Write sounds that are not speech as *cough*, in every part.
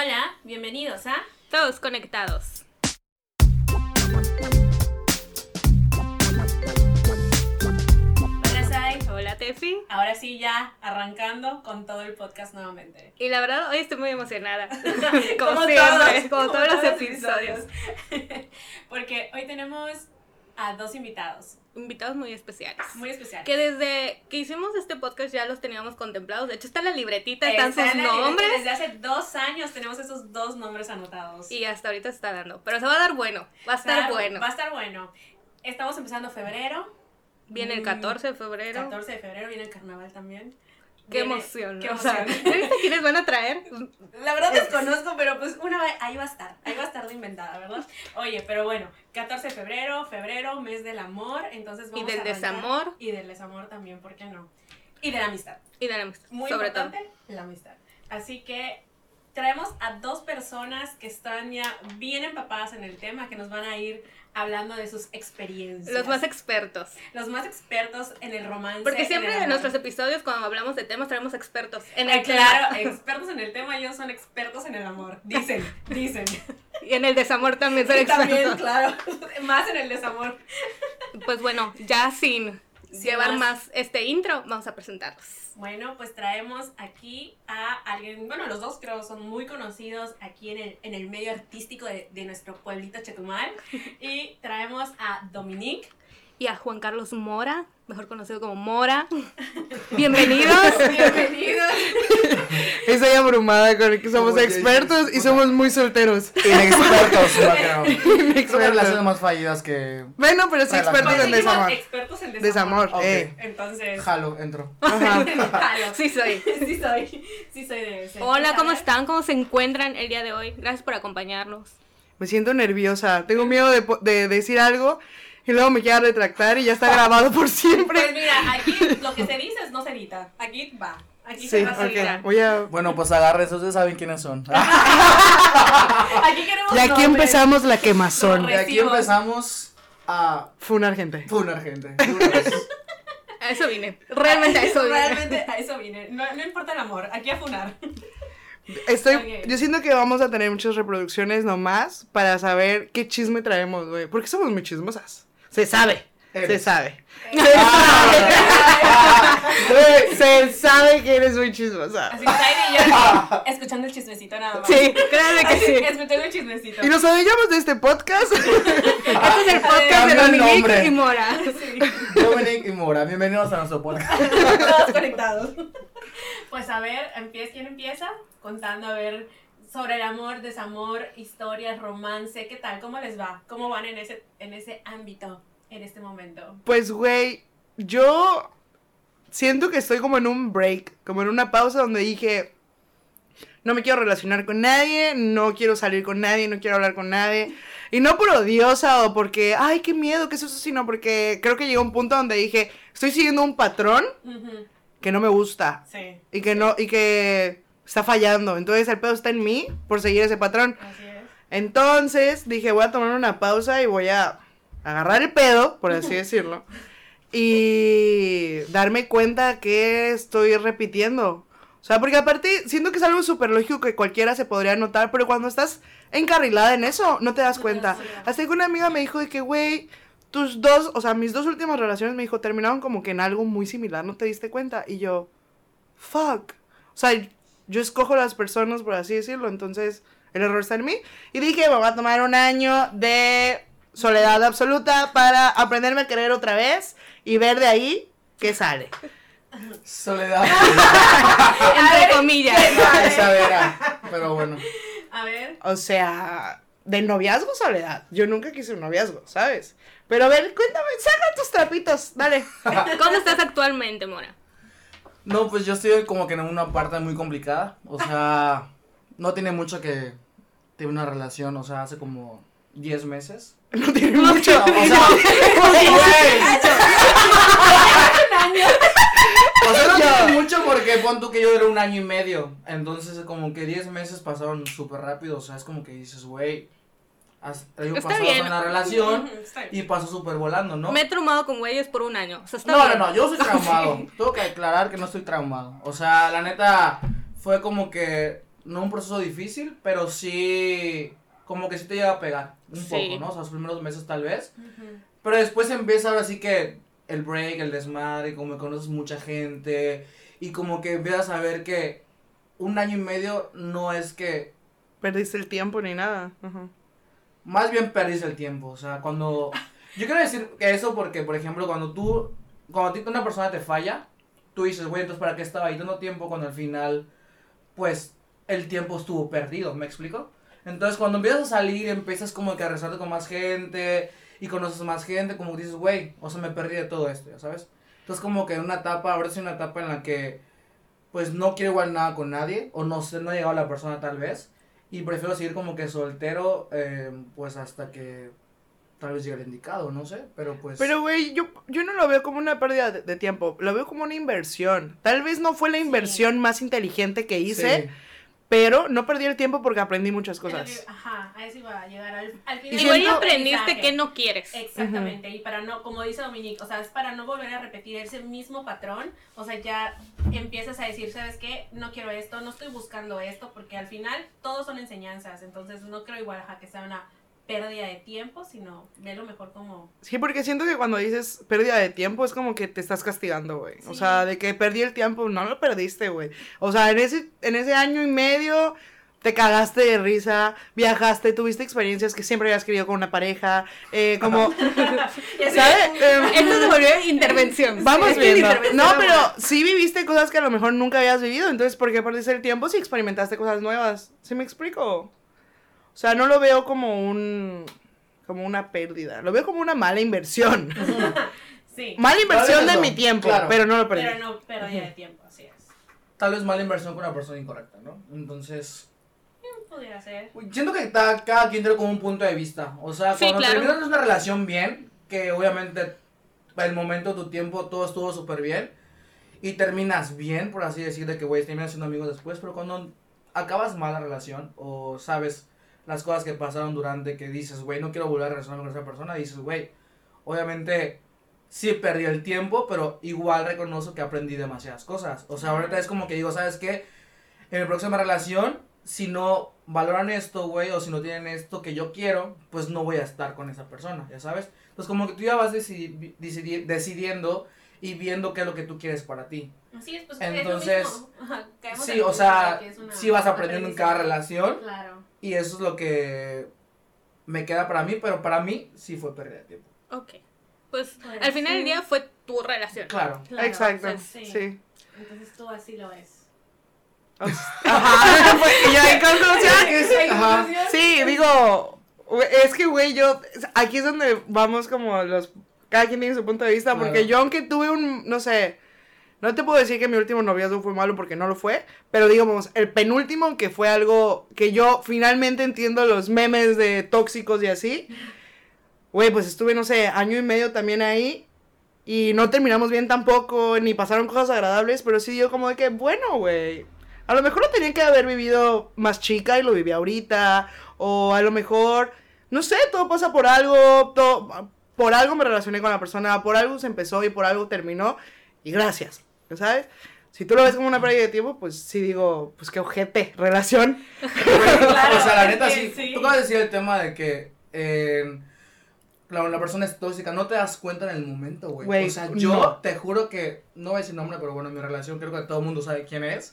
Hola, bienvenidos a Todos conectados. Hola Sai. Hola Tefi. Ahora sí ya arrancando con todo el podcast nuevamente. Y la verdad, hoy estoy muy emocionada. *laughs* como, Como siempre, todos, como, como todos los todos los episodios. *laughs* Porque hoy tenemos a dos invitados Invitados muy especiales. muy especiales. Que desde que hicimos este podcast ya los teníamos contemplados. De hecho, está en la libretita, están Está sus nombres. Desde hace dos años tenemos esos dos nombres anotados. Y hasta ahorita se está dando. Pero se va a dar bueno. Va a estar bueno. Va a estar bueno. Estamos empezando febrero. Viene el Mm, 14 de febrero. 14 de febrero viene el carnaval también. Qué Viene- emoción. Qué o sea, emoción. *laughs* ¿ya viste quiénes van a traer? La verdad desconozco, pero pues una vez, ahí va a estar, ahí va a estar de inventada, ¿verdad? Oye, pero bueno, 14 de febrero, febrero, mes del amor, entonces Y vamos del a arrancar- desamor. Y del desamor también, ¿por qué no? Y de la amistad, Y de la amistad, muy sobre todo. importante, la amistad. Así que traemos a dos personas que están ya bien empapadas en el tema, que nos van a ir hablando de sus experiencias. Los más expertos. Los más expertos en el romance. Porque siempre en nuestros episodios, cuando hablamos de temas, traemos expertos en Ah, el claro, *laughs* expertos en el tema, ellos son expertos en el amor. Dicen, dicen. Y en el desamor también son *laughs* Y expertos. también, claro, *laughs* más en el desamor. Pues bueno, ya Sin llevar más. este intro, vamos a presentarlos. Bueno, pues traemos aquí a alguien, bueno, los dos creo son muy conocidos aquí en el, en el medio artístico de, de nuestro pueblito Chetumal. *laughs* Y traemos a Dominique. Y a Juan Carlos Mora, mejor conocido como Mora. *laughs* Bienvenidos. *laughs* Bienvenidos. Estoy abrumada con que somos expertos y somos muy solteros. Inexpertos, *laughs* no creo. Son Inexpertos. relaciones más fallidas que. Bueno, pero sí expertos Pues en desamor. expertos en Desamor, desamor. Eh. Entonces, Jalo, entro. Ajá. jalo. Sí soy. Sí soy, sí soy de ese. Hola, ¿cómo están? ¿Cómo se encuentran el día de hoy? Gracias por acompañarnos. Me siento nerviosa. Tengo miedo de, po- de decir algo y luego me quiera retractar y ya está grabado por Pues siempre. mira, aquí lo que se dice no se edita. Aquí va. Aquí Sí, se va a. Voy a... Bueno, pues agarres, ustedes saben quiénes son. *laughs* Aquí queremos Y aquí nombres. empezamos la quemazón. Y aquí empezamos a Funar gente. funar gente. A eso vine. Realmente a eso vine. Realmente a eso vine. No, no importa el amor, aquí a funar. Estoy, yo siento que vamos a tener muchas reproducciones nomás para saber qué chisme traemos, güey. Porque somos muy chismosas. Se sabe. Se Eres. sabe. Ah, se sabe que eres muy chismosa. Así que Zaire y yo aquí, escuchando el chismecito nada más. Sí, créanme que Así, sí. Escuchando el chismecito. Y nos orillamos de este podcast. *laughs* Este es el podcast de Dominique y Mora. Sí, y Mora, bienvenidos a nuestro podcast. todos conectados. Pues a ver, empieza, ¿quién empieza? Contando, a ver, sobre el amor, desamor, historias, romance, ¿qué tal? ¿Cómo les va? ¿Cómo van en ese, en ese ámbito, en este momento? Pues, güey, yo siento que estoy como en un break, como en una pausa donde dije, no me quiero relacionar con nadie, no quiero salir con nadie, no quiero hablar con nadie. Y no por odiosa o porque, ay, qué miedo, qué es eso, sino porque creo que llegó un punto donde dije, estoy siguiendo un patrón que no me gusta Sí, y que no, y que está fallando. Entonces el pedo está en mí por seguir ese patrón. así es. Entonces dije, voy a tomar una pausa y voy a agarrar el pedo, por así decirlo, y darme cuenta que estoy repitiendo. O sea, porque aparte siento que es algo súper lógico que cualquiera se podría notar, pero cuando estás encarrilada en eso, no te das cuenta. Hasta que una amiga me dijo de que, güey, tus dos, o sea, mis dos últimas relaciones me dijo, terminaron como que en algo muy similar, ¿no te diste cuenta? Y yo, fuck. O sea, yo escojo las personas, por así decirlo, entonces el error está en mí. Y dije, me voy a tomar un año de soledad absoluta para aprenderme a querer otra vez y ver de ahí qué sale. Soledad. *laughs* Entre comillas. Esa era. Pero bueno. A ver, O sea, de noviazgo soledad. Yo nunca quise un noviazgo, ¿sabes? Pero a ver, cuéntame, saca tus trapitos, dale. *laughs* ¿Cómo estás actualmente, Mora? No, pues yo estoy como que en una parte muy complicada. O sea, no tiene mucho que tengo una relación, o sea, hace como 10 meses. No tiene mucho. O sea, *laughs* güey. *laughs* *laughs* O sea, no tiene mucho porque pon tú que yo era un año y medio. Entonces, como que 10 meses pasaron súper rápido. O sea, es como que dices, güey, pasado bien. una relación y pasó súper volando, ¿no? Me he traumado con güeyes por un año. O sea, está No, bien. no, no, yo soy traumado. Tengo que aclarar que no estoy traumado. O sea, la neta, fue como que no un proceso difícil, pero sí, como que sí te llega a pegar un Sí. poco, ¿no? O sea, los primeros meses tal vez. Pero después empieza ahora sí que el break, el desmadre, como que conoces mucha gente y como que empiezas a ver que un año y medio no es que Perdiste el tiempo ni nada. Más bien perdiste el tiempo, o sea, cuando *laughs* yo quiero decir que eso porque por ejemplo, cuando tú cuando a ti una persona te falla, tú dices, "Güey, entonces para qué estaba ahí dando tiempo cuando al final pues el tiempo estuvo perdido", ¿me explico? Entonces, cuando empiezas a salir, empiezas como que a rezarte con más gente y conoces más gente, como que dices, güey, o sea, me perdí de todo esto, ¿ya sabes? Entonces, como que una etapa, ahora sí una etapa en la que, pues, no quiero igual nada con nadie, o no sé, no ha llegado la persona tal vez, y prefiero seguir como que soltero, eh, pues, hasta que tal vez llegue el indicado, no sé, pero pues... Pero, güey, yo, yo no lo veo como una pérdida de, de tiempo, lo veo como una inversión. Tal vez no fue la inversión más inteligente que hice, Sí. Pero no perdí el tiempo porque aprendí muchas cosas. Ajá, a eso iba a llegar al, al final. Y Igual siento- aprendiste que no quieres. Exactamente, y para no, como dice Dominique, o sea, es para no volver a repetir ese mismo patrón, o sea, ya empiezas a decir, ¿sabes qué? No quiero esto, no estoy buscando esto, porque al final todos son enseñanzas, entonces no creo igual ajá, que sea una pérdida de tiempo, sino verlo mejor como... Sí, porque siento que cuando dices pérdida de tiempo es como que te estás castigando, güey. O Sí. sea, de que perdí el tiempo, no lo perdiste, güey. O sea, en ese, en ese año y medio te cagaste de risa, viajaste, tuviste experiencias que siempre habías querido con una pareja, eh, como, *laughs* ¿sabes? Em, Esto se volvió intervención. *laughs* Vamos Sí. viendo. No, pero sí viviste cosas que a lo mejor nunca habías vivido. Entonces, ¿por qué perdiste el tiempo si experimentaste cosas nuevas? ¿Sí me explico? O sea, no lo veo como un. como una pérdida. Lo veo como una mala inversión. *laughs* Sí, mala inversión de mi tiempo, claro. pero no lo perdí. pero no pérdida de tiempo, así es. Tal vez mala inversión con una persona incorrecta, ¿no? Entonces... Podría ser. Siento que ta- cada quien tiene como un punto de vista. O sea, Sí, cuando claro. terminas una relación bien, que obviamente el momento, tu tiempo, todo estuvo súper bien, y terminas bien, por así decir, de que, güey, terminas siendo amigos después, pero cuando acabas mal la relación, o sabes las cosas que pasaron durante, que dices, güey, no quiero volver a relacionarme con esa persona, dices, güey, obviamente sí perdí el tiempo, pero igual reconozco que aprendí demasiadas cosas. O sea, ahorita es como que digo, ¿sabes qué? En mi próxima relación, si no valoran esto, güey, o si no tienen esto que yo quiero, pues no voy a estar con esa persona, ya sabes. Entonces, como que tú ya vas decidi- decidi- decidiendo y viendo qué es lo que tú quieres para ti. Así es, pues Entonces, es lo mismo. *laughs* Sí, o sea, una- sí vas aprendiendo en cada relación Claro. Y eso es lo que me queda para mí, pero para mí sí fue pérdida de tiempo. Ok. Pues Pues, al final del día fue tu relación. Claro. Claro, Exacto. o sea, sí. Entonces tú así lo ves. *laughs* Ajá. Pues, y ya en conclusión, *laughs* ¿En Ajá. Sí, digo, es que, güey, yo, aquí es donde vamos como los, cada quien tiene su punto de vista, porque Claro. yo aunque tuve un, no sé, no te puedo decir que mi último noviazgo fue malo porque no lo fue, pero digamos, el penúltimo que fue algo que yo finalmente entiendo los memes de tóxicos y así, güey, pues estuve, no sé, año y medio también ahí. Y no terminamos bien tampoco, ni pasaron cosas agradables, pero sí yo como de que, bueno, güey. A lo mejor lo tenía que haber vivido más chica y lo viví ahorita. O a lo mejor, no sé, todo pasa por algo. Todo, por algo me relacioné con la persona, por algo se empezó y por algo terminó. Y gracias, ¿sabes? Si tú lo ves como una pérdida de tiempo, pues sí digo, pues qué ojete, relación. Claro, *laughs* o sea, la neta sí. sí. Tú acabas de decir el tema de que eh, la, la persona es tóxica, no te das cuenta en el momento, güey. O sea, yo no. te juro que, no voy a decir nombre, pero bueno, mi relación creo que todo el mundo sabe quién es.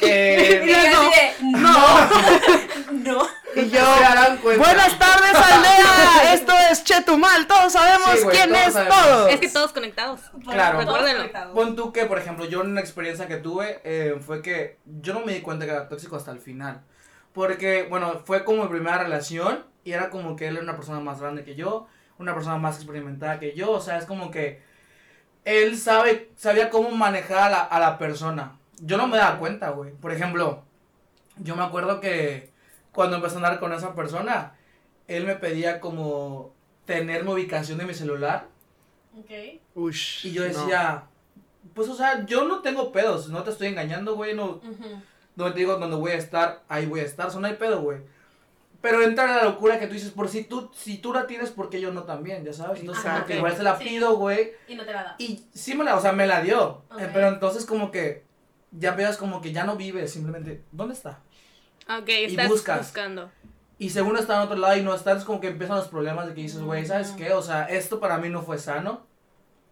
Eh, *laughs* Y yo de, no. no. *laughs* Y yo, buenas tardes aldea, *laughs* esto es Chetumal, todos sabemos Sí, güey, quién todos es sabemos. todo. Es que todos conectados. Claro. Todos Recuérdenlo. Pon tú que, por ejemplo, yo en una experiencia que tuve eh, fue que yo no me di cuenta que era tóxico hasta el final. Porque, bueno, fue como mi primera relación y era como que él era una persona más grande que yo, una persona más experimentada que yo. O sea, es como que él sabe, sabía cómo manejar a la, a la persona. Yo no me daba cuenta, güey. Por ejemplo, yo me acuerdo que cuando empecé a andar con esa persona, él me pedía como tener mi ubicación de mi celular Ok. Ush, y yo no. decía, pues, o sea, yo no tengo pedos, no te estoy engañando, güey, no, Ujú. no te digo donde voy a estar, ahí voy a estar, eso no hay pedo, güey. Pero entra la locura que tú dices, por si tú, si tú la tienes, porque yo no también, ya sabes? Entonces, como que igual se la Sí. pido, güey, Y no te la da. y sí me la, o sea, me la dio, Ok. eh, pero entonces como que, ya veas como que ya no vive, simplemente, ¿dónde está? Ok, y buscas. buscando. Y según está en otro lado y no estás, es como que empiezan los problemas de que dices, güey, ¿sabes qué? O sea, esto para mí no fue sano.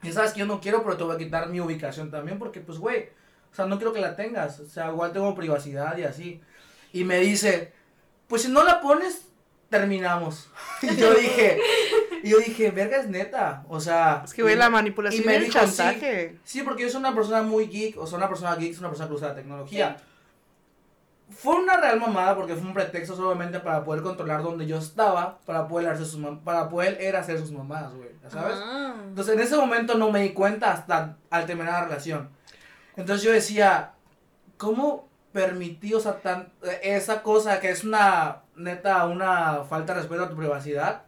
Y sabes que yo no quiero, pero te voy a quitar mi ubicación también porque, pues, güey, o sea, no quiero que la tengas. O sea, igual tengo privacidad y así. Y me dice, pues si no la pones, terminamos. *laughs* Y yo dije, y yo dije, verga, es neta. O sea. Es que, güey, la manipulación y me dijo, chantaje. Sí, porque yo soy una persona muy geek, o sea, una persona geek, es una persona que usa la tecnología. Fue una real mamada porque fue un pretexto solamente para poder controlar dónde yo estaba, para poder hacer sus, para poder hacer sus mamadas, güey, ¿ya ¿sabes? Ah. Entonces en ese momento no me di cuenta hasta al terminar la relación. Entonces yo decía, ¿cómo permití, o sea, tan, eh, esa cosa que es una, neta, una falta de respeto a tu privacidad,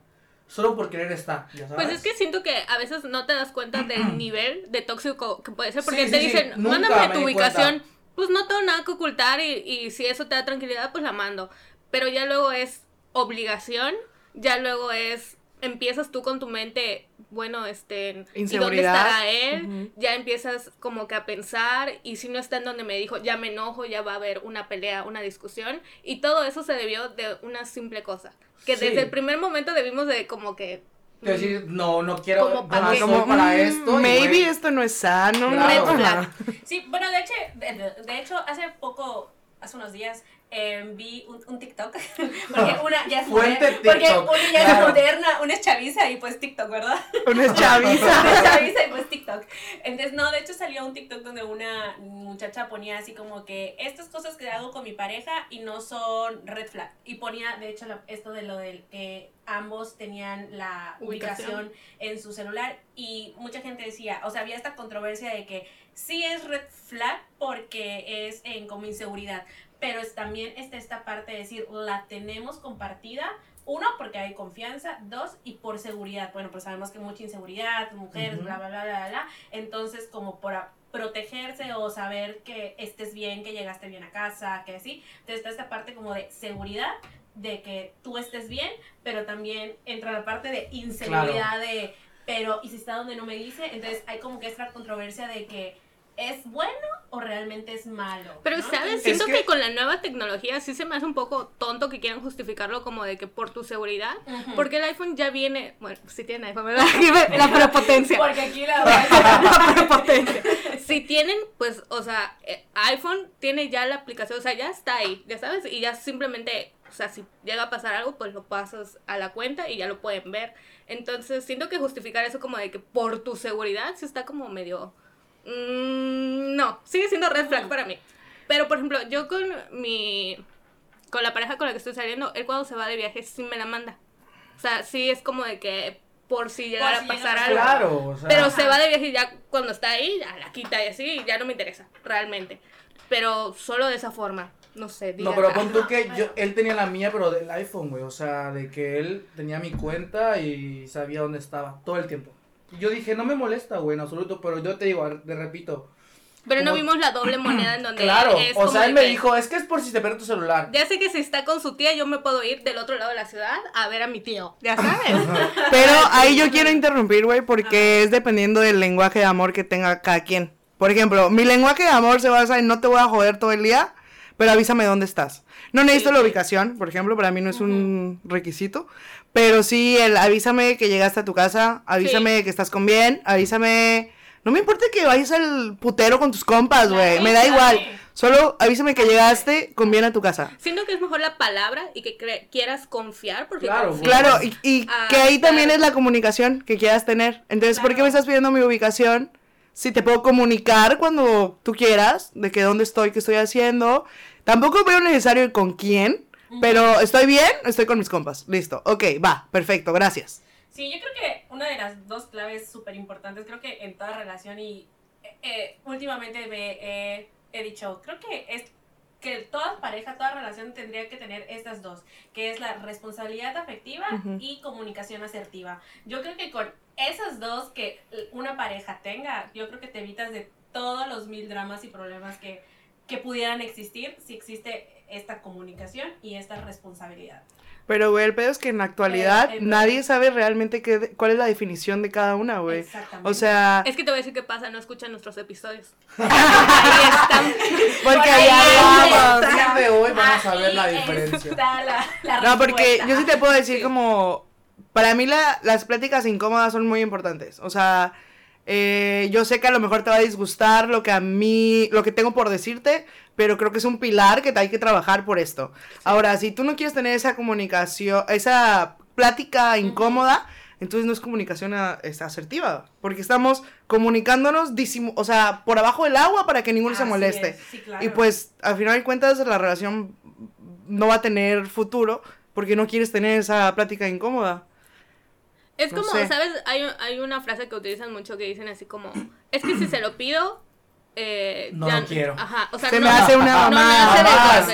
solo por querer estar, ¿ya sabes? Pues es que siento que a veces no te das cuenta del *clears throat* nivel de tóxico que puede ser, porque Sí, te sí, sí. dicen, Nunca mándame me tu ubicación, cuenta. pues no tengo nada que ocultar y, y si eso te da tranquilidad, pues la mando. Pero ya luego es obligación, ya luego es, empiezas tú con tu mente, bueno, este, ¿y dónde estará él? Ujú. Ya empiezas como que a pensar y si no está en donde me dijo, ya me enojo, ya va a haber una pelea, una discusión y todo eso se debió de una simple cosa, que Sí. desde el primer momento debimos de como que... Decir, no, no quiero, Como no para qué. como, para mm, esto. y, Maybe güey, esto no es sano. Claro. Ajá. Red flag. Sí, bueno, de hecho, de- de hecho hace poco, hace unos días, eh, vi un, un TikTok. *laughs* Porque una ya es Fuente moderna. Porque TikTok, una ya claro. es moderna, una es chaviza y pues TikTok, ¿verdad? Una Una chaviza. es chaviza y pues TikTok. Entonces, no, de hecho salió un TikTok donde una muchacha ponía así como que estas cosas que hago con mi pareja y no son red flag. Y ponía, de hecho, esto de lo del que ambos tenían la Ubicación. ubicación en su celular y mucha gente decía, o sea, había esta controversia de que sí es red flag porque es en como inseguridad, pero es, también está esta parte de decir, la tenemos compartida, uno, porque hay confianza, dos, y por seguridad, bueno, pues sabemos que mucha inseguridad, mujeres, Ujú. bla, bla, bla, bla, bla, entonces como para protegerse o saber que estés bien, que llegaste bien a casa, que así, entonces está esta parte como de seguridad, de que tú estés bien, pero también entra la parte de inseguridad de, pero, ¿y si está donde no me dice? Entonces hay como que esta controversia de que es bueno o realmente es malo. Pero, ¿no? ¿sabes? Siento que- que... con la nueva tecnología sí se me hace un poco tonto que quieran justificarlo como de que por tu seguridad. Porque el iPhone ya viene. Bueno, sí tiene iPhone, ¿verdad? *laughs* La prepotencia. *laughs* Porque aquí la *laughs* verdad prepotencia. Si tienen, pues, o sea, eh, iPhone tiene ya la aplicación, o sea, ya está ahí, ya sabes, y ya simplemente, o sea, si llega a pasar algo, pues lo pasas a la cuenta y ya lo pueden ver. Entonces, siento que justificar eso como de que por tu seguridad sí está como medio... mm, no, sigue siendo red flag para mí. Pero, por ejemplo, yo con mi... Con la pareja con la que estoy saliendo, él cuando se va de viaje sí me la manda. O sea, sí es como de que por si llegara si a pasar algo. Claro, o sea. Pero Ajá. se va de viaje y ya cuando está ahí, ya la quita y así, ya no me interesa, realmente. Pero solo de esa forma, no sé. No, pero "Ah, pon tú que yo, él tenía la mía, pero del iPhone, güey. O sea, de que él tenía mi cuenta y sabía dónde estaba todo el tiempo. Yo dije, no me molesta, güey, en absoluto, pero yo te digo, te repito. Pero no vimos la doble moneda en *clears throat* donde Claro, es o sea, él me que, dijo, es que es por si te pierde tu celular. Ya sé que si está con su tía, yo me puedo ir del otro lado de la ciudad a ver a mi tío. Ya sabes. *laughs* Pero ahí yo quiero interrumpir, güey, porque es dependiendo del lenguaje de amor que tenga cada quien. Por ejemplo, mi lenguaje de amor se basa en no te voy a joder todo el día, pero avísame dónde estás. No necesito Sí, la ubicación, por ejemplo, para mí no es un requisito, pero sí el avísame que llegaste a tu casa, avísame que estás con bien, avísame... No me importa que vayas al putero con tus compas, güey, me da igual. Solo avísame que llegaste con bien a tu casa. Siento que es mejor la palabra y que quieras confiar, porque Claro, confías. Claro, y, y Ah, que ahí también es la comunicación que quieras tener. Entonces, ¿por qué me estás pidiendo mi ubicación? Si te puedo comunicar cuando tú quieras, de que dónde estoy, qué estoy haciendo. Tampoco veo necesario con quién, pero estoy bien, estoy con mis compas. Listo. Ok, va, perfecto, gracias. Sí, yo creo que una de las dos claves súper importantes, creo que en toda relación y eh, eh, últimamente me he- he dicho, creo que es que toda pareja, toda relación tendría que tener estas dos, que es la responsabilidad afectiva Ujú. y comunicación asertiva. Yo creo que con esas dos que una pareja tenga, yo creo que te evitas de todos los mil dramas y problemas que, que pudieran existir si existe esta comunicación y esta responsabilidad. Pero, güey, el pedo es que en la actualidad Eh, eh, nadie sabe realmente qué, cuál es la definición de cada una, güey. Exactamente. O sea, Es que te voy a decir qué pasa, no escuchan nuestros episodios. *laughs* Ahí están. porque Por ahí allá está. hablamos. El día de hoy van a saber Ahí la diferencia. está la- la No, porque respuesta. yo sí te puedo decir Sí. como, para mí la- las pláticas incómodas son muy importantes. O sea, eh, yo sé que a lo mejor te va a disgustar lo que a mí, lo que tengo por decirte, pero creo que es un pilar que hay que trabajar por esto. Ahora, si tú no quieres tener esa comunicación, esa plática incómoda, entonces no es comunicación a- es asertiva, porque estamos comunicándonos, o sea, por abajo del agua para que ninguno se moleste. es, sí, claro. Y pues, al final de cuentas, la relación no va a tener futuro porque no quieres tener esa plática incómoda. Es No como, sé. ¿sabes? Hay, hay una frase que utilizan mucho que dicen así como, es que si se lo pido, eh, No ya lo quiero. Ajá, o sea, Se no, me hace una mamada.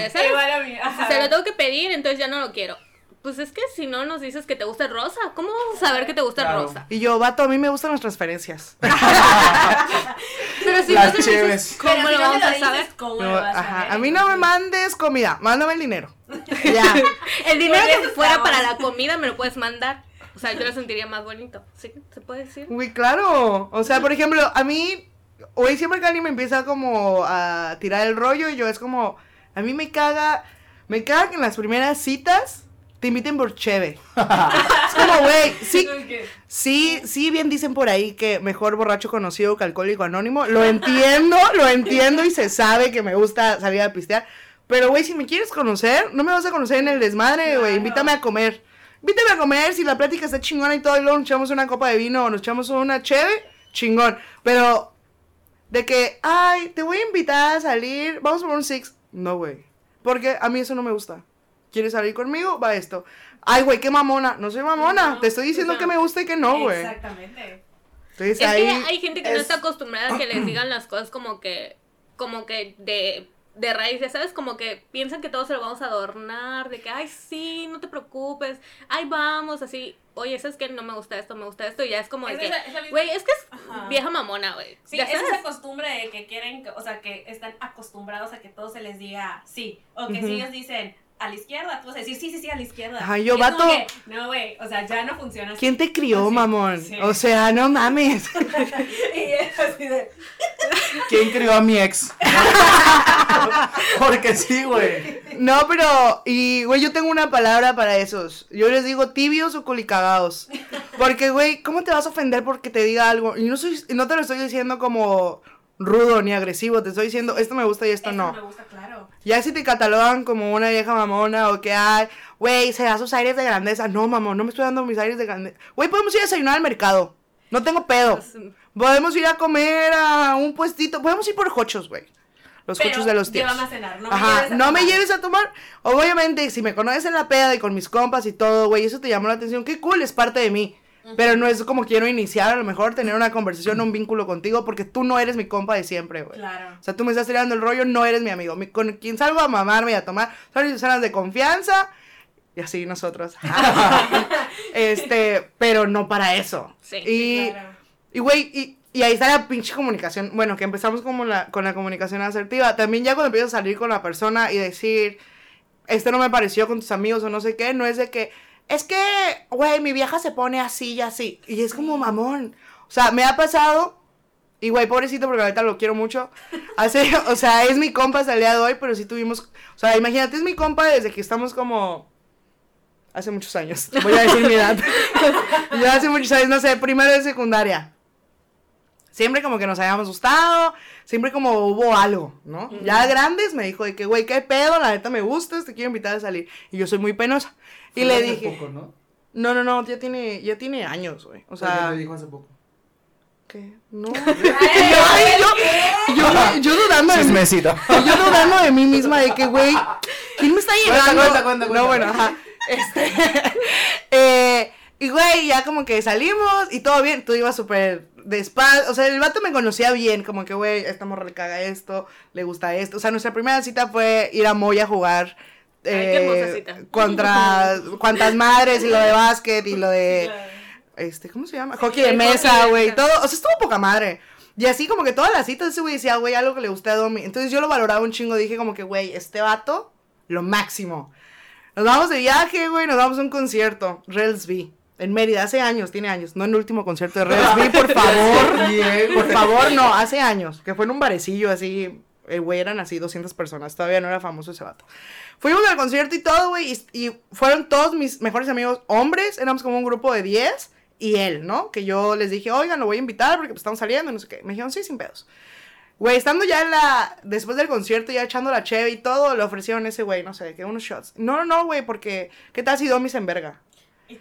se lo tengo que pedir, entonces ya no lo quiero. Pues es que si no nos dices que te gusta el rosa, ¿cómo vamos a saber que te gusta el rosa? Y yo, vato, a mí me gustan las transferencias. *laughs* Pero si Las no te dices, ¿cómo Pero si lo no vamos a dices, saber? ¿cómo No, lo vas a ver? a mí no me mandes comida, mándame el dinero. *laughs* Ya. *laughs* El dinero que fuera estamos. para la comida me lo puedes mandar. O sea, yo lo sentiría más bonito. ¿Sí? ¿Se puede decir? Uy, claro. O sea, por ejemplo, a mí, hoy siempre que alguien me empieza como a tirar el rollo, y yo es como, a mí me caga, me caga que en las primeras citas te inviten por cheve. es como, güey, sí, *laughs* Sí, sí, bien dicen por ahí que mejor borracho conocido que alcohólico anónimo. Lo entiendo, lo entiendo y se sabe que me gusta salir a pistear. Pero, güey, si me quieres conocer, no me vas a conocer en el desmadre, güey. Claro. Invítame a comer. Invítame a comer, si la plática está chingona y todo, y luego nos echamos una copa de vino o nos echamos una cheve, chingón. Pero, de que, ay, te voy a invitar a salir, vamos por un six. No, güey. Porque a mí eso no me gusta. ¿Quieres salir conmigo? Va esto. Ay, güey, qué mamona. No soy mamona. No, te estoy diciendo que me gusta y que no, güey. Exactamente. Entonces Es ahí. que hay gente que no es- está acostumbrada a que les *clears throat* digan las cosas como que, como que de, de raíz, ya sabes, como que piensan que todo se lo vamos a adornar, de que, ay, sí, no te preocupes, ay, vamos, así, oye, ¿sabes que No me gusta esto, me gusta esto, y ya es como de Es que, esa- esa misma- güey, es que es Ajá. vieja mamona, güey. Sí, es esa costumbre de que quieren, que- o sea, que están acostumbrados a que todo se les diga sí. O que si ellos dicen a la izquierda, tú vas a decir sí, sí, sí, a la izquierda. Ajá, yo, vato. que, no, güey, o sea, ya no funciona así. ¿Quién te crió, Así, mamón? sí. O sea, no mames. *laughs* y es así de. *laughs* ¿ Quién crió a mi ex? *laughs* Porque sí, güey. No, pero. Y, güey, yo tengo una palabra para esos. Yo les digo tibios o culicagados. Porque, güey, ¿cómo te vas a ofender porque te diga algo? Y no, soy, no te lo estoy diciendo como rudo ni agresivo. Te estoy diciendo esto me gusta y esto no. me gusta, claro. Ya si te catalogan como una vieja mamona o que hay, güey, se da sus aires de grandeza. No, mamón, no me estoy dando mis aires de grandeza. Güey, podemos ir a desayunar al mercado. No tengo pedo. Pues, Podemos ir a comer a un puestito. Podemos ir por hochos, güey. Los Pero hochos de los tíos. a cenar, no me Ajá, lleves a no me tomar. lleves a tomar. Obviamente, si me conoces en la peda y con mis compas y todo, güey, eso te llamó la atención. Qué cool, es parte de mí. Pero no es como quiero iniciar, a lo mejor tener una conversación, un vínculo contigo, porque tú no eres mi compa de siempre, güey. Claro. O sea, tú me estás tirando el rollo, no eres mi amigo. Mi- con quien salgo a mamarme y a tomar son personas de confianza. Y así nosotros. *laughs* este, pero no para eso. Sí, y, claro. y güey, y, y ahí está la pinche comunicación. Bueno, que empezamos como la, con la comunicación asertiva. También ya cuando empiezas a salir con la persona y decir, esto no me pareció con tus amigos o no sé qué, no es de que, es que, güey, mi vieja se pone así y así. Y es como mamón. O sea, me ha pasado, y güey, pobrecito, porque ahorita lo quiero mucho. *laughs* Hace, o sea, es mi compa hasta el día de hoy, pero sí tuvimos, o sea, imagínate, es mi compa desde que estamos como... Hace muchos años, voy a decir mi edad. *laughs* ya hace muchos años, no sé, primero de secundaria. Siempre como que nos habíamos gustado, siempre como hubo algo, ¿no? Ya grandes me dijo de que, güey, qué pedo, la neta me gustas, te quiero invitar a salir. Y yo soy muy penosa. Y le hace dije, poco, ¿no? no, no, no, ya tiene, ya tiene años, güey. O sea, sea, me dijo hace poco. ¿qué? No. *laughs* *laughs* Yo, yo, yo dudando de mí, *laughs* yo dudando de mí misma de que, güey, ¿quién me está Cuenta, llegando? cuenta, cuenta, cuenta. No, bueno, ajá. Este, eh, y güey, ya como que salimos y todo bien, tú ibas súper despacio, o sea, el vato me conocía bien, como que, güey, esta morra le caga esto, le gusta esto, o sea, nuestra primera cita fue ir a Moya a jugar. Eh, contra *laughs* cuantas madres y lo de básquet y lo de este, ¿cómo se llama? Hockey de mesa, güey, todo, o sea, estuvo poca madre. Y así como que todas las citas ese güey decía, güey, algo que le gusta a Domi. Entonces yo lo valoraba un chingo, dije como que, güey, este vato lo máximo. Nos vamos de viaje, güey, nos vamos a un concierto, Relsby. En Mérida, hace años, tiene años. No en el último concierto de Relsby, por *laughs* favor. Por favor, no, hace años. Que fue en un barecillo así. El güey eran así 200 personas. Todavía no era famoso ese vato. Fuimos al concierto y todo, güey. Y, y fueron todos mis mejores amigos hombres. Éramos como un grupo de 10. Y él, ¿no? Que yo les dije, oigan, lo voy a invitar porque pues, estamos saliendo, no sé qué. Me dijeron, sí, sin pedos. Güey, estando ya en la. Después del concierto, ya echando la cheve y todo, le ofrecieron ese güey, no sé, que unos shots. No, no, no, güey, porque. ¿Qué tal si Domi se enverga? Y.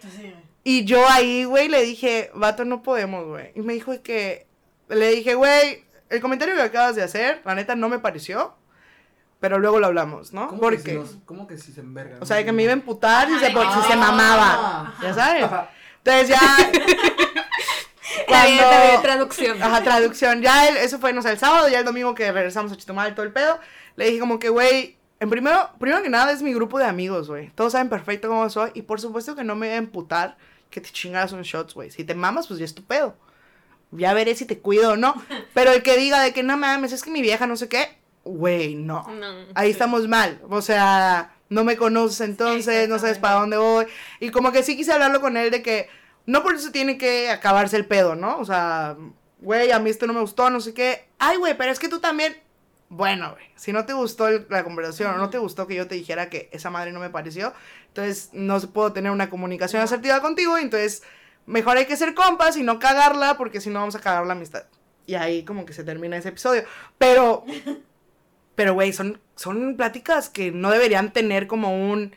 Y yo ahí, güey, le dije, vato, no podemos, güey. Y me dijo que. Le dije, güey, el comentario que acabas de hacer, la neta no me pareció. Pero luego lo hablamos, ¿no? ¿Cómo porque. que, si nos- ¿Cómo que si se enverga? O sea, que me iba a emputar si se, por- que- si se mamaba. Ya sabes. Ajá. Entonces ya. *laughs* Cuando- traducción. Ajá, traducción. Ya el- eso fue, no sé, el sábado, ya el domingo que regresamos a Chitumal y todo el pedo. Le dije como que, güey, en primero, primero que nada es mi grupo de amigos, güey. Todos saben perfecto cómo soy. Y por supuesto que no me voy a emputar que te chingas un shots, güey. Si te mamas, pues ya es tu pedo. Ya veré si te cuido o no. *laughs* Pero el que diga de que no mames, es que mi vieja no sé qué, güey, no. No. Ahí estamos mal. O sea, no me conoces entonces, no sabes para dónde voy. Y como que sí quise hablarlo con él de que no por eso tiene que acabarse el pedo, ¿no? O sea, güey, a mí esto no me gustó, no sé qué. Ay, güey, pero es que tú también. Bueno, güey, si no te gustó el- la conversación o no te gustó que yo te dijera que esa madre no me pareció, entonces no puedo tener una comunicación asertiva contigo, entonces mejor hay que ser compas y no cagarla porque si no vamos a cagar la amistad. Y ahí como que se termina ese episodio. Pero pero, güey, son, son pláticas que no deberían tener como un...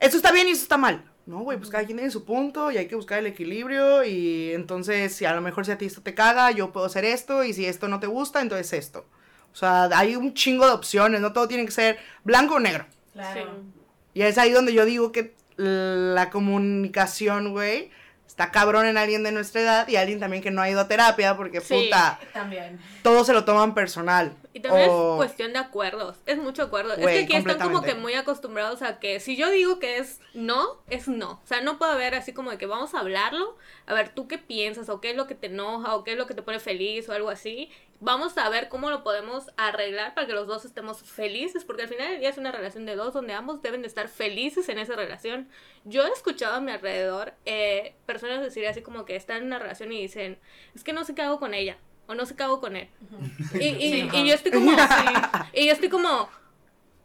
Eso está bien y eso está mal. No, güey, pues cada quien tiene su punto y hay que buscar el equilibrio y entonces si a lo mejor si a ti esto te caga, yo puedo hacer esto y si esto no te gusta, entonces esto. O sea, hay un chingo de opciones, no todo tiene que ser blanco o negro. Claro. Sí. Y es ahí donde yo digo que la comunicación, güey, está cabrón en alguien de nuestra edad y alguien también que no ha ido a terapia porque, Sí. puta, También. todos se lo toman personal. Y también O- es cuestión de acuerdos, es mucho acuerdo. es que aquí están como que muy acostumbrados a que si yo digo que es no, es no. O sea, no puede haber así como de que vamos a hablarlo, a ver tú qué piensas o qué es lo que te enoja o qué es lo que te pone feliz o algo así. Vamos a ver cómo lo podemos arreglar para que los dos estemos felices, porque al final del día es una relación de dos donde ambos deben de estar felices en esa relación. Yo he escuchado a mi alrededor eh, personas decir así como que están en una relación y dicen, es que no sé qué hago con ella o no sé qué hago con él. Y, y- Sí, y yo estoy como, *laughs* y yo estoy como,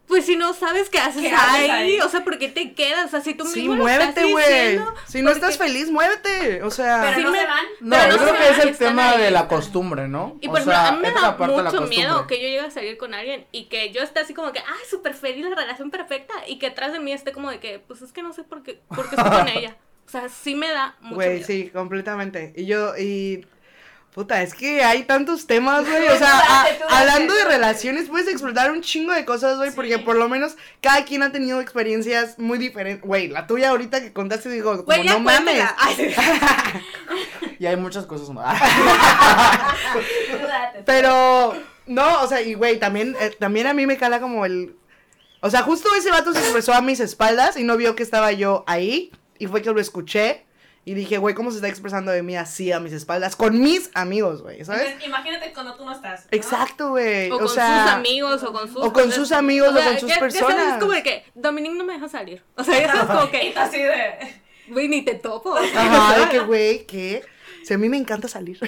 pues si no sabes qué haces ¿Qué haces ahí, ahí? o sea, ¿por qué te quedas? O sea, si tú Sí, mismo muévete, güey. Si no porque- estás feliz, muévete. O sea, Pero Sí no me- se van. No, Pero yo no creo que es el tema ahí. de la costumbre, ¿no? Y O por ejemplo, sea, a mí me da mucho miedo que yo llegue a salir con alguien y que yo esté así como que, ay, súper feliz, la relación perfecta, y que atrás de mí esté como de que, pues es que no sé por qué, por qué estoy con *laughs* ella. O sea, sí me da mucho Güey, miedo. sí, completamente. Y yo, y. Puta, es que hay tantos temas, *laughs* güey. O sea, a- hablando de relaciones, puedes explotar un chingo de cosas, güey, porque por lo menos cada quien ha tenido experiencias muy diferentes. Güey, la tuya ahorita que contaste, digo, como no mames. cuéntala. *laughs* Ay, sí. *laughs* Y hay muchas cosas más. Pero, no, o sea, y güey, también, eh, también a mí me cala como el. O sea, justo ese vato se expresó a mis espaldas y no vio que estaba yo ahí. Y fue que lo escuché. Y dije, güey, ¿cómo se está expresando de mí así a mis espaldas? Con mis amigos, güey, ¿sabes? Entonces, imagínate cuando tú no estás. ¿no? Exacto, güey. O O, con sea, sus amigos, o con sus... o con sus amigos, o con sus ya- Ya sabes, personas. es como de que Dominique no me deja salir. O sea, ya sabes como que, así de. güey, ni te topo. Ajá, *laughs* de que, güey, ¿qué? Si a mí me encanta salir.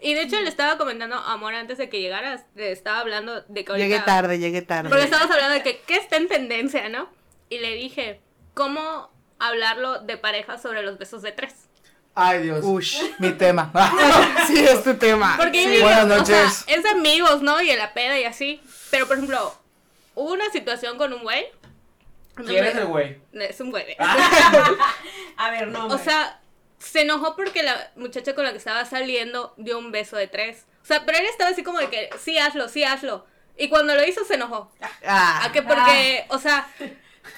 Y de hecho le estaba comentando a Amor antes de que llegaras, le estaba hablando de que ahorita... llegué tarde, llegué tarde. Porque estábamos hablando de que qué está en tendencia, ¿no? Y le dije, ¿cómo hablarlo de pareja sobre los besos de tres? Ay, Dios. Ush. *laughs* Mi tema. *laughs* sí, es tu tema. Porque Sí. Buenas o sea, noches. es de amigos, ¿no? Y en la peda y así. Pero, por ejemplo, hubo una situación con un güey. ¿Quién es el güey? Es un güey. *laughs* A ver, no. O sea, se enojó porque la muchacha con la que estaba saliendo dio un beso de tres. O sea, pero él estaba así como de que, sí, hazlo, sí, hazlo. Y cuando lo hizo se enojó. Ah, A que porque, o sea,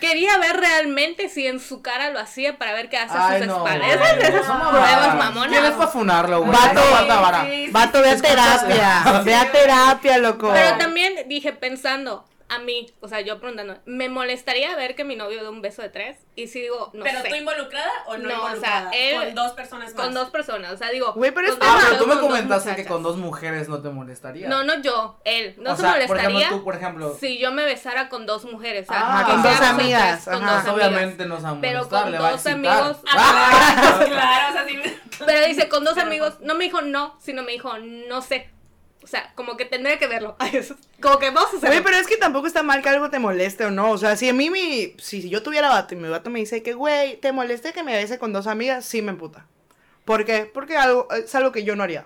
quería ver realmente si en su cara lo hacía para ver qué hace Ay, sus no. espaldas. Esas de esas No, pruebas mamonas. ¿Quién es para funarlo, güey? Vato. Sí, sí, Vato, ve a terapia. Ve a terapia, loco. Pero también dije pensando, a mí, o sea, yo preguntando, ¿me molestaría ver que mi novio dé un beso de tres? Y si digo, no ¿Pero sé. tú involucrada o no, No, o involucrada? sea, él- con dos personas más. Con dos personas, o sea, digo. Güey, pero es Ah, pero tú me comentaste que con dos mujeres no te molestaría. No, no yo, él. No o se sea, por molestaría ejemplo, tú, por ejemplo, si yo me besara con dos mujeres. O sea, Ah, con dos amigas, Con ajá. dos amigas. obviamente nos va a Pero con le va a dos amigos- Ah, *laughs* claro, o sea, sí. Pero dice, con dos amigos, no me dijo no, sino me dijo no sé. O sea, como que tendría que verlo. *laughs* como que vamos a. Güey, pero es que tampoco está mal que algo te moleste o no. O sea, si a mí mi. Si yo tuviera vato y mi vato me dice que, güey, te moleste que me bese con dos amigas, sí me emputa. ¿Por qué? Porque algo, es algo que yo no haría.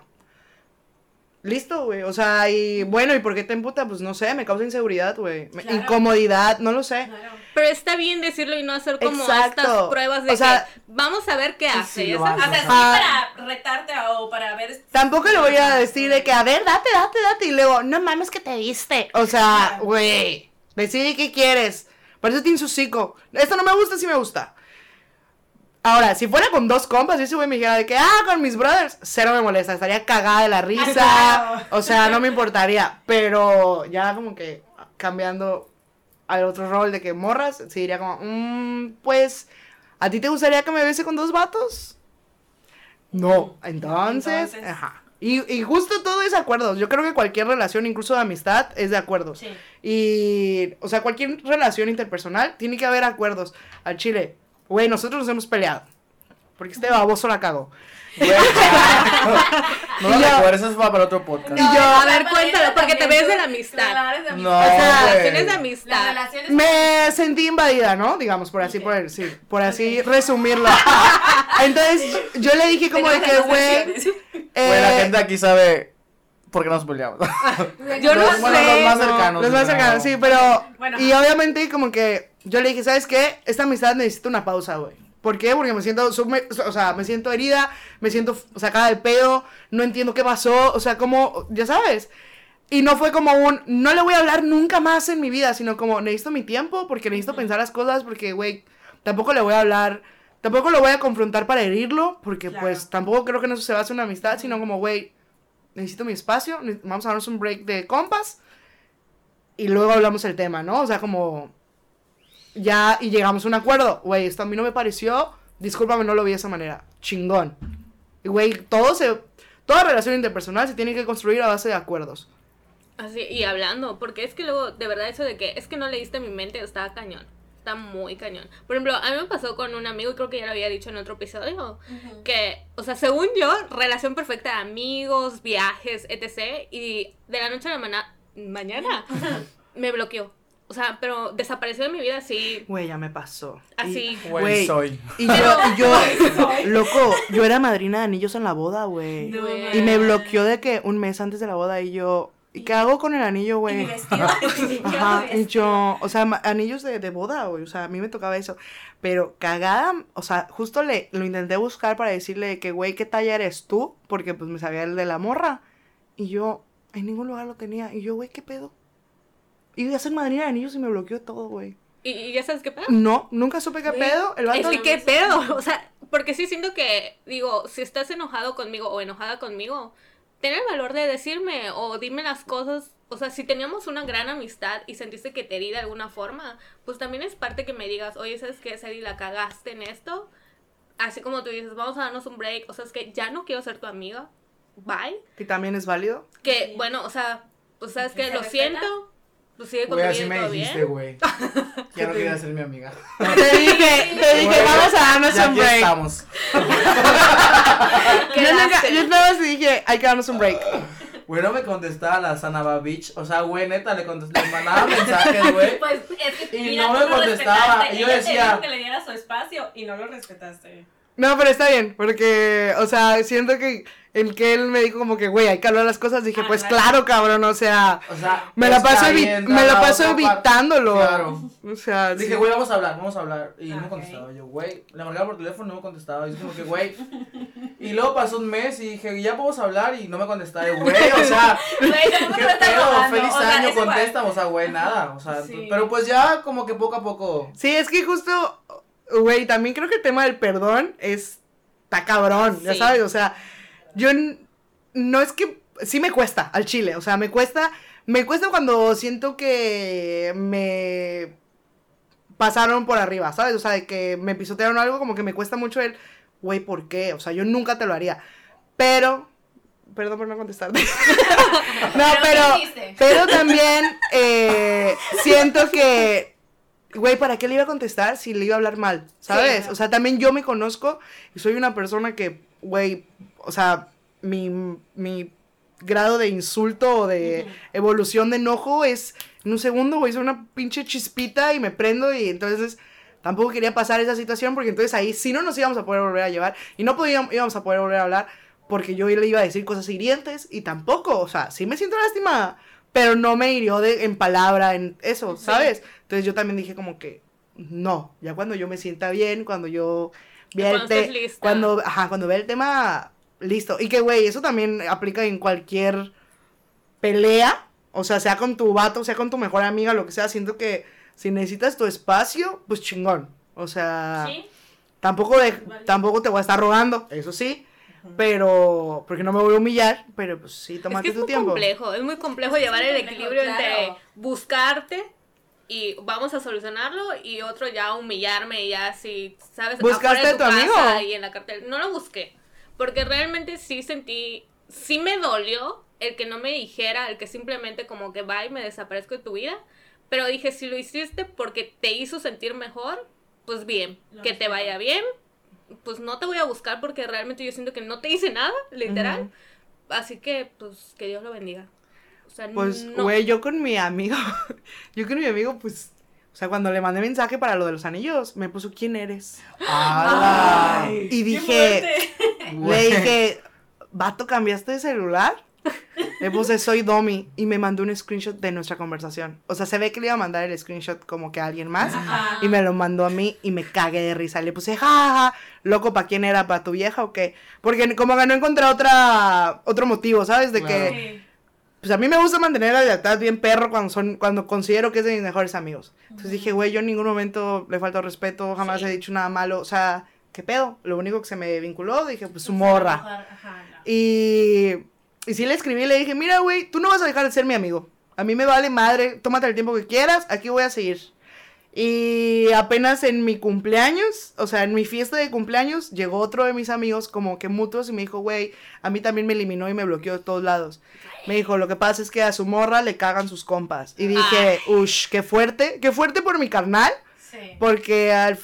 Listo, güey. O sea, y bueno, ¿y por qué te emputa? Pues no sé, me causa inseguridad, güey. Claro. Incomodidad, no lo sé. Claro. Pero está bien decirlo y no hacer como Exacto. estas pruebas de O sea, que vamos a ver qué hace. sí? O sea, sí para retarte o para ver. Tampoco le voy a decir de que, a ver, date, date, date. Y luego, no mames que te diste. O sea, güey, decide qué quieres. Parece tiene su hocico. Esto no me gusta, sí me gusta. Ahora, si fuera con dos compas, y ese güey me dijera de que, ah, con mis brothers, cero me molesta. Estaría cagada de la risa. claro. O sea, no me importaría. Pero ya como que cambiando al otro rol de que morras, sí diría como, mm, pues, ¿a ti te gustaría que me bese con dos vatos? No, entonces, Entonces. ajá. Y, y justo todo es acuerdos. Yo creo que cualquier relación, incluso de amistad, es de acuerdos. Sí. Y, o sea, cualquier relación interpersonal, tiene que haber acuerdos. Al chile, güey, nosotros nos hemos peleado. Porque este baboso la. Güey, *laughs* ya. No lo recuerdes, eso va para otro podcast. Y yo- a ver, cuéntalo, porque te ves de la amistad. Relaciones de No, O sea, relaciones de amistad. relaciones. Me sentí invadida, ¿no? Digamos, por así, Ok. por, sí, por así Ok. resumirlo. *laughs* Entonces, yo le dije como de que, güey, versiones. Güey, la eh, gente aquí sabe por qué nos peleamos. Yo *laughs* no Los- bueno, sé. los más No, cercanos. Los más no. cercanos, sí, pero. Bueno. Y obviamente, como que yo le dije, ¿sabes qué? Esta amistad necesita una pausa, güey. ¿Por qué? Porque me siento, o sea, me siento herida, me siento sacada de pedo, no entiendo qué pasó, o sea, como, ya sabes. Y no fue como un, no le voy a hablar nunca más en mi vida, sino como, necesito mi tiempo, porque necesito pensar las cosas, porque, güey, tampoco le voy a hablar, tampoco lo voy a confrontar para herirlo, porque, Claro. pues, tampoco creo que en eso se base una amistad, sino como, güey, necesito mi espacio, vamos a darnos un break de compas y luego hablamos el tema, ¿no? O sea, como ya y llegamos a un acuerdo, güey, esto a mí no me pareció, discúlpame, no lo vi de esa manera, chingón. Güey, todo se toda relación interpersonal se tiene que construir a base de acuerdos. Así, y hablando, porque es que luego, de verdad, eso de que es que no leíste mi mente está cañón. Está muy cañón. Por ejemplo, a mí me pasó con un amigo, y creo que ya lo había dicho en otro episodio, que, o sea, según yo, relación perfecta de amigos, viajes, etc. Y de la noche a la mana- mañana me bloqueó. O sea, pero desapareció de mi vida así, Güey, ya me pasó. así. Güey, soy. y yo, y yo, *laughs* loco, yo era madrina de anillos en la boda, güey. No, Y me bloqueó de que un mes antes de la boda y yo, ¿y qué hago con el anillo, güey? *laughs* Ajá, y yo, o sea, anillos de, de boda, güey, o sea, a mí me tocaba eso. Pero cagada, o sea, justo le lo intenté buscar para decirle que, güey, ¿qué talla eres tú? Porque pues me sabía el de la morra. Y yo, en ningún lugar lo tenía. Y yo, güey, ¿qué pedo? Iba a ser madrina de anillos y me bloqueó todo, güey. Y, y ya sabes qué pedo. No, nunca supe qué pedo. El Es vato. que qué pedo. *laughs* O sea, porque sí siento que, digo, si estás enojado conmigo o enojada conmigo, ten el valor de decirme o dime las cosas. O sea, si teníamos una gran amistad y sentiste que te herí de alguna forma, pues también es parte que me digas, oye, ¿sabes qué, Sari, la cagaste en esto? Así como tú dices, vamos a darnos un break. O sea, es que ya no quiero ser tu amiga. Bye. Que también es válido. Que, Sí. bueno, o sea, pues sabes ¿Que lo respeta? siento. Pues sigue Güey, así me dijiste, güey. *laughs* Ya no quería ser mi amiga. Te dije, te dije, Güey, vamos a darnos Ya un aquí break. estamos. *laughs* Yo nunca, yo nada más dije, hay que darnos un break. *laughs* Güey, no me contestaba la Sanaba Beach. O sea, güey, neta, le, contesté, le mandaba mensajes, güey. Pues es que Y mira, no me contestaba, respetaste. y yo Ella decía- te dijo que le diera su espacio y no lo respetaste. No, pero está bien, porque, o sea, siento que el que él me dijo como que, güey, hay que hablar las cosas, dije, Ah, pues claro. claro, cabrón, o sea, O sea, me la está paso, evi- bien, me la paso evitándolo. Claro. O sea, Dije, sí. güey, vamos a hablar, vamos a hablar. Y no me Ok. contestaba. Yo, güey, le marcaba por teléfono y no me contestaba. Y es como que, güey. Y luego pasó un mes y dije, ya podemos hablar. Y no me contestaba. Güey, o sea, *laughs* Güey, qué pedo, feliz o sea, año, contesta. O sea, güey, nada. O sea, Sí. pero pues ya como que poco a poco. Sí, es que justo, güey, también creo que el tema del perdón es, está cabrón, ya sabes, o sea, yo no es que, sí me cuesta al chile, o sea, me cuesta, Me cuesta cuando siento que me pasaron por arriba, ¿sabes? O sea, de que me pisotearon algo, como que me cuesta mucho el, güey, ¿por qué? O sea, yo nunca te lo haría. Pero, perdón por no contestarte. *laughs* no, pero, pero también eh, siento que, güey, ¿para qué le iba a contestar si le iba a hablar mal? ¿Sabes? O sea, también yo me conozco y soy una persona que, güey, o sea, mi, mi grado de insulto o de evolución de enojo es en un segundo, güey, soy una pinche chispita y me prendo y entonces tampoco quería pasar esa situación porque entonces ahí sí no nos íbamos a poder volver a llevar y no podíamos, íbamos a poder volver a hablar porque yo le iba a decir cosas hirientes y tampoco, o sea, sí me siento lastimada, pero no me hirió de, en palabra, en eso, ¿sabes? Entonces yo también dije como que no, ya cuando yo me sienta bien, cuando yo vea el tema, cuando, ajá, cuando vea el tema, listo. Y que, güey, eso también aplica en cualquier pelea, o sea, sea con tu vato, sea con tu mejor amiga, lo que sea, siento que si necesitas tu espacio, pues chingón. O sea, tampoco, de, tampoco te voy a estar rogando, eso sí. Pero, porque no me voy a humillar, pero pues sí, tómate es tu tiempo. Es muy complejo, es muy complejo llevar el equilibrio entre buscarte y vamos a solucionarlo y otro ya humillarme y ya si, ¿sabes? ¿Buscaste a tu, amigo? Y en la cartel. No lo busqué, porque realmente sí sentí, sí me dolió el que no me dijera, el que simplemente como que va y me desaparezco de tu vida. Pero dije, si lo hiciste porque te hizo sentir mejor, pues bien, que te vaya bien. Pues no te voy a buscar porque realmente yo siento que no te hice nada, literal. Así que, pues, que Dios lo bendiga. O sea, pues, güey, yo con mi amigo, *laughs* yo con mi amigo, pues, o sea, cuando le mandé mensaje para lo de los anillos, me puso, ¿quién eres? y dije, le dije, vato, ¿cambiaste de celular? Le puse soy Domi y me mandó un screenshot de nuestra conversación. O sea, se ve que le iba a mandar el screenshot como que a alguien más y me lo mandó a mí y me cagué de risa. Le puse, jaja, loco, ¿para quién era? ¿Para tu vieja o qué? Porque como que no encontré otra, otro motivo, ¿sabes? De que, pues a mí me gusta mantener la lealtad bien perro cuando, son, cuando considero que es de mis mejores amigos. Entonces dije, güey, yo en ningún momento le falto respeto, jamás he dicho nada malo. O sea, ¿qué pedo? Lo único que se me vinculó, dije, pues su morra. Y y sí le escribí y le dije, mira, güey, tú no vas a dejar de ser mi amigo. A mí me vale madre, tómate el tiempo que quieras, aquí voy a seguir. Y apenas en mi cumpleaños, o sea, en mi fiesta de cumpleaños, llegó otro de mis amigos como que mutuos y me dijo, güey, a mí también me eliminó y me bloqueó de todos lados. Me dijo, lo que pasa es que a su morra le cagan sus compas. Y dije, ush, qué fuerte, qué fuerte por mi carnal. Sí. Porque al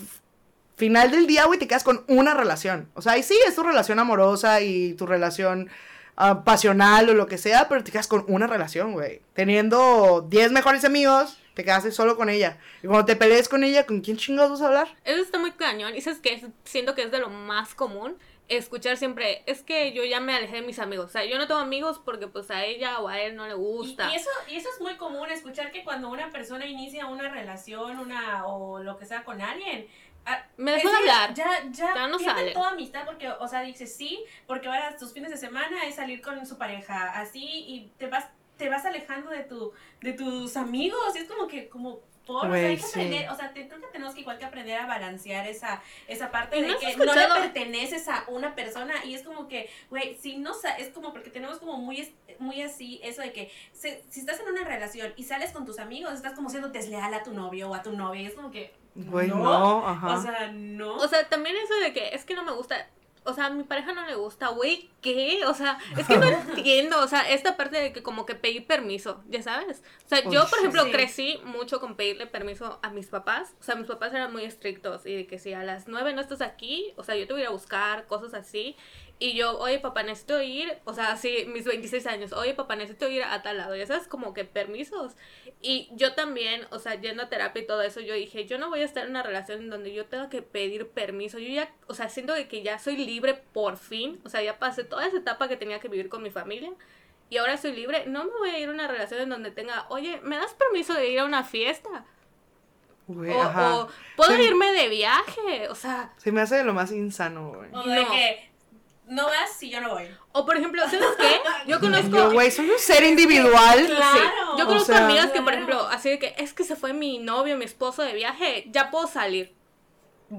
final del día, güey, te quedas con una relación. O sea, y sí, es tu relación amorosa y tu relación uh, pasional o lo que sea, pero te quedas con una relación, güey. Teniendo 10 mejores amigos, te quedas solo con ella. Y cuando te pelees con ella, ¿con quién chingados vas a hablar? Eso está muy cañón. Y sabes que siento que es de lo más común escuchar siempre, es que yo ya me alejé de mis amigos. O sea, yo no tengo amigos porque pues a ella o a él no le gusta. Y, eso, y eso es muy común, escuchar que cuando una persona inicia una relación, una o lo que sea con alguien, Ah, me dejó de hablar. Ya, ya, ya no sale. toda amistad porque, o sea, dice sí, porque ahora tus fines de semana es salir con su pareja, así, y te vas, te vas alejando de tu, de tus amigos, y es como que, como, por, o sea, hay que aprender, o sea, creo que tenemos que igual que aprender a balancear esa, esa parte de que no le perteneces a una persona, y es como que, güey, si no, es como porque tenemos como muy, muy así, eso de que, si estás en una relación y sales con tus amigos, estás como siendo desleal a tu novio o a tu novia, y es como que, Güey, no, ajá. O sea, no. O sea, también eso de que es que no me gusta. O sea, a mi pareja no le gusta, güey, ¿qué? O sea, es que no *laughs* entiendo, o sea, esta parte de que como que pedir permiso, ya sabes. O sea, yo, por ejemplo, crecí mucho con pedirle permiso a mis papás. O sea, mis papás eran muy estrictos y de que si a las nueve no estás aquí, o sea, yo te voy a buscar, cosas así. Y yo, oye, papá, necesito ir, o sea, sí, mis 26 años, oye, papá, necesito ir a tal lado, ya sabes, como que permisos. Y yo también, o sea, yendo a terapia y todo eso, yo dije, yo no voy a estar en una relación en donde yo tenga que pedir permiso. Yo ya, o sea, siento que ya soy libre por fin, o sea, ya pasé toda esa etapa que tenía que vivir con mi familia. Y ahora soy libre, no me voy a ir a una relación en donde tenga, oye, ¿me das permiso de ir a una fiesta? o, puedo irme de viaje, o sea. Se me hace de lo más insano, güey. O de que no vas si yo no voy. O por ejemplo, ¿sabes qué? Yo *laughs* conozco. güey, soy un ser individual. Claro. Yo conozco amigas que, por ejemplo, así de que es que se fue mi novio, mi esposo de viaje, ya puedo salir.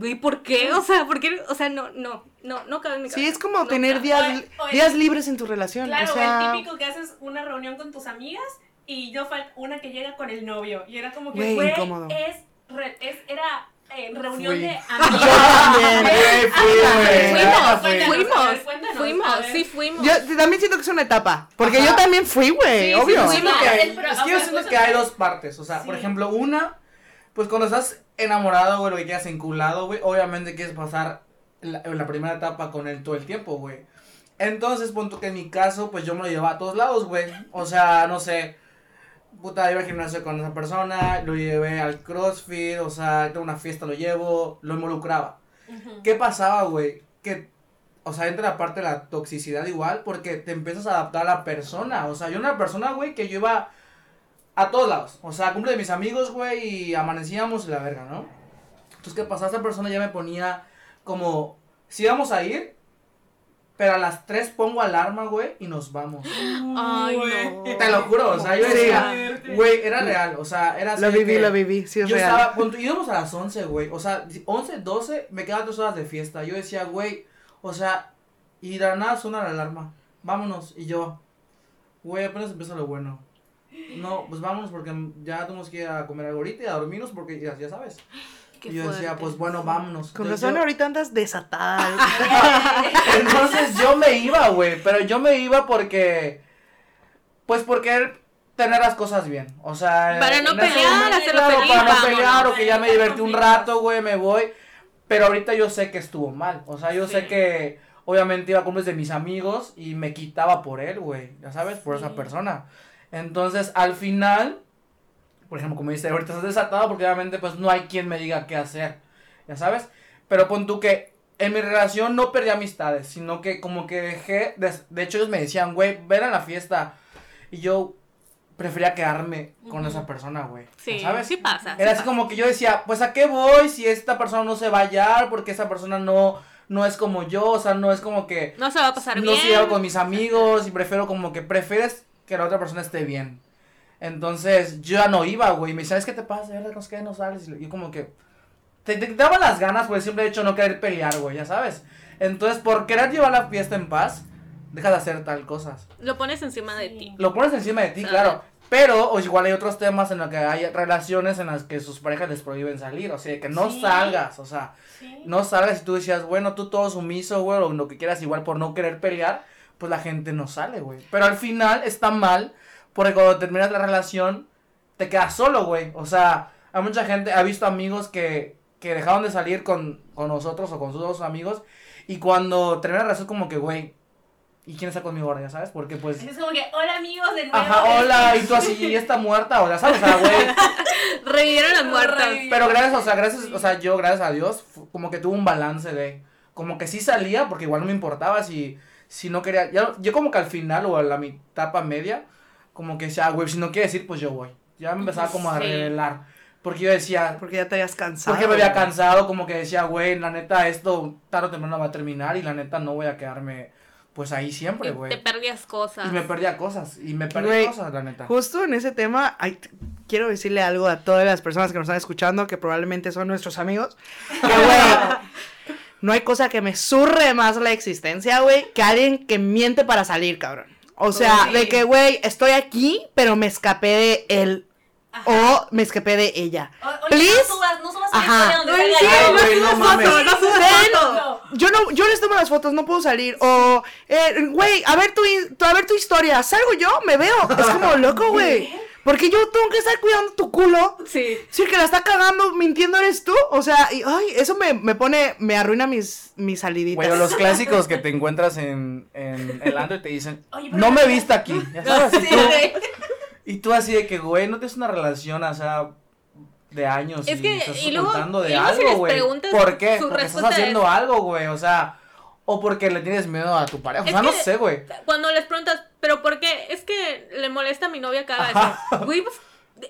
¿Y por qué? O sea, porque, o sea, no, no, no, no cabe en mi cabeza. Sí, es como tener días, días libres en tu relación. Claro, o sea... el típico que haces una reunión con tus amigas y yo falta una que llega con el novio. Y era como que, Güey, es, re- es, era eh, reunión *laughs* *laughs* Fui. de Yo amigos. también. Güey, fui, güey. Fuimos, fuimos, fuimos, sí fuimos. Yo también siento que es una etapa. Porque Ajá. yo también fui, güey, Sí, obvio. sí, que hay- es que yo siento pues, que hay dos partes. O sea, por ejemplo, una, pues cuando estás enamorado, güey, lo que quieras enculado, güey, obviamente quieres pasar la, la primera etapa con él todo el tiempo, güey. Entonces, punto que en mi caso, pues yo me lo llevaba a todos lados, güey. O sea, no sé, puta, iba al gimnasio con esa persona, lo llevé al CrossFit, o sea, tengo una fiesta, lo llevo, lo involucraba. ¿Qué pasaba, güey? Que, o sea, entra la parte de la toxicidad igual, porque te empiezas a adaptar a la persona. O sea, yo era una persona, güey, que yo iba a todos lados. O sea, cumple de mis amigos, güey, y amanecíamos y la verga, ¿no? Entonces, ¿qué pasaba? Esa persona ya me ponía como, si íbamos a ir, pero a las 3 pongo alarma, güey, y nos vamos. Ay, no. Te lo juro, o sea, yo decía, güey, era real, o sea, era así Lo viví, que- lo viví, sí es yo real. estaba, punto, íbamos a las 11, güey. O sea, 11, 12, me quedaban dos horas de fiesta. Yo decía, güey, o sea, y de la nada suena la alarma. Vámonos. Y yo, güey, apenas empieza lo bueno. No, pues vámonos porque ya tenemos que ir a comer algo ahorita y a dormirnos porque ya, ya sabes. Qué y yo decía, fuerte. pues bueno, vámonos. Con Entonces razón yo- ahorita andas desatada. *laughs* *laughs* Entonces yo me iba, güey. Pero yo me iba porque. Pues por querer tener las cosas bien. O sea. Para no pelear, momento, hacerlo claro, feliz, Para no pelear o que ya me divertí un rato, güey, me voy. Pero ahorita yo sé que estuvo mal. O sea, yo sé que obviamente iba a cumples de mis amigos y me quitaba por él, güey. Ya sabes, por esa persona. Entonces, al final, por ejemplo, como dice, ahorita estás desatado porque obviamente pues no hay quien me diga qué hacer. Ya sabes. Pero pon tú que en mi relación no perdí amistades, sino que como que dejé, de, de hecho ellos me decían, güey, ven a la fiesta. Y yo prefería quedarme con esa persona, güey. Sí, ¿Sabes? sí pasa. sí Era así pasa. como que yo decía, pues a qué voy si esta persona no se va a hallar, porque esa persona no, no es como yo, o sea, no es como que No se va a pasar no bien. se lleva con mis amigos y prefiero como que prefieres que la otra persona esté bien. Entonces yo ya no iba, güey. Me decía, ¿sabes qué te pasa? ¿Verdad? ¿Con qué no sales? Y yo como que te, te daban las ganas por el simple hecho no querer pelear, güey, ya sabes. Entonces, por querer llevar la fiesta en paz, dejas de hacer tal cosas. Lo pones encima de ti. Lo pones encima de ti, Sabe. claro. Pero o igual hay otros temas en los que hay relaciones en las que sus parejas les prohíben salir. O sea, que no Sí. salgas. O sea, Sí. no salgas y tú decías, bueno, tú todo sumiso, güey, o lo que quieras, igual por no querer pelear, pues la gente no sale, güey. Pero al final está mal, porque cuando terminas la relación, te quedas solo, güey. O sea, hay mucha gente, ha visto amigos que, que dejaron de salir con, con nosotros o con sus dos amigos, y cuando termina la relación, como que, güey, ¿y quién está conmigo ahora? Ya sabes, porque pues. Es como que, hola amigos de nuevo. Ajá, hola, y tú así, *laughs* y está muerta, o ya sabes, o sea, güey. *laughs* Revivieron las muertas. Pero gracias, o sea, gracias, o sea, yo, gracias a Dios, como que tuve un balance de, como que sí salía, porque igual no me importaba si, si no quería, ya- yo como que al final o a la mi etapa media, como que decía, güey, si no quiere decir, pues yo voy. Ya me empezaba como a Sí. revelar, porque yo decía, Porque ya te hayas cansado. porque me había cansado, como que decía, güey, la neta, esto tarde o temprano va a terminar y la neta no voy a quedarme, pues ahí siempre, güey. te perdías cosas. Y me perdía cosas, y me perdí Güey, cosas, la neta. Justo en ese tema, ay, t- quiero decirle algo a todas las personas que nos están escuchando, que probablemente son nuestros amigos. Que, güey, *laughs* no hay cosa que me surre más la existencia, güey, que alguien que miente para salir, cabrón. O sea, Sí. de que, güey, estoy aquí, pero me escapé de él. Ajá. O me escapé de ella. O- oye, Please. no subas, no subas Ajá. donde Ay, sí, no güey, no subas mames. fotos, no subas. No. Yo no, yo les tomo las fotos, no puedo salir. O, eh, güey, a ver tu- a ver tu historia. Salgo yo, me veo. Es como loco, güey. Porque yo tengo que estar cuidando tu culo. Sí. Si el que la está cagando, mintiendo eres tú. O sea, y, ay, eso me, me pone, me arruina mis, mis saliditas. Güey, o los *laughs* clásicos que te encuentras en, en el antro y te dicen, *laughs* Oye, no me no- viste aquí. *laughs* Ya sabes, y Sí, tú- güey. Y tú así de que, güey, no tienes una relación, o sea, de años Es y que- estás y luego- de y luego si algo, les güey. preguntas, ¿Por qué? Porque estás haciendo es- algo, güey, o sea, o porque le tienes miedo a tu pareja, o sea, no sé, güey. Cuando les preguntas, ¿pero por qué? Es que le molesta a mi novia haga eso. *laughs* Güey, pues,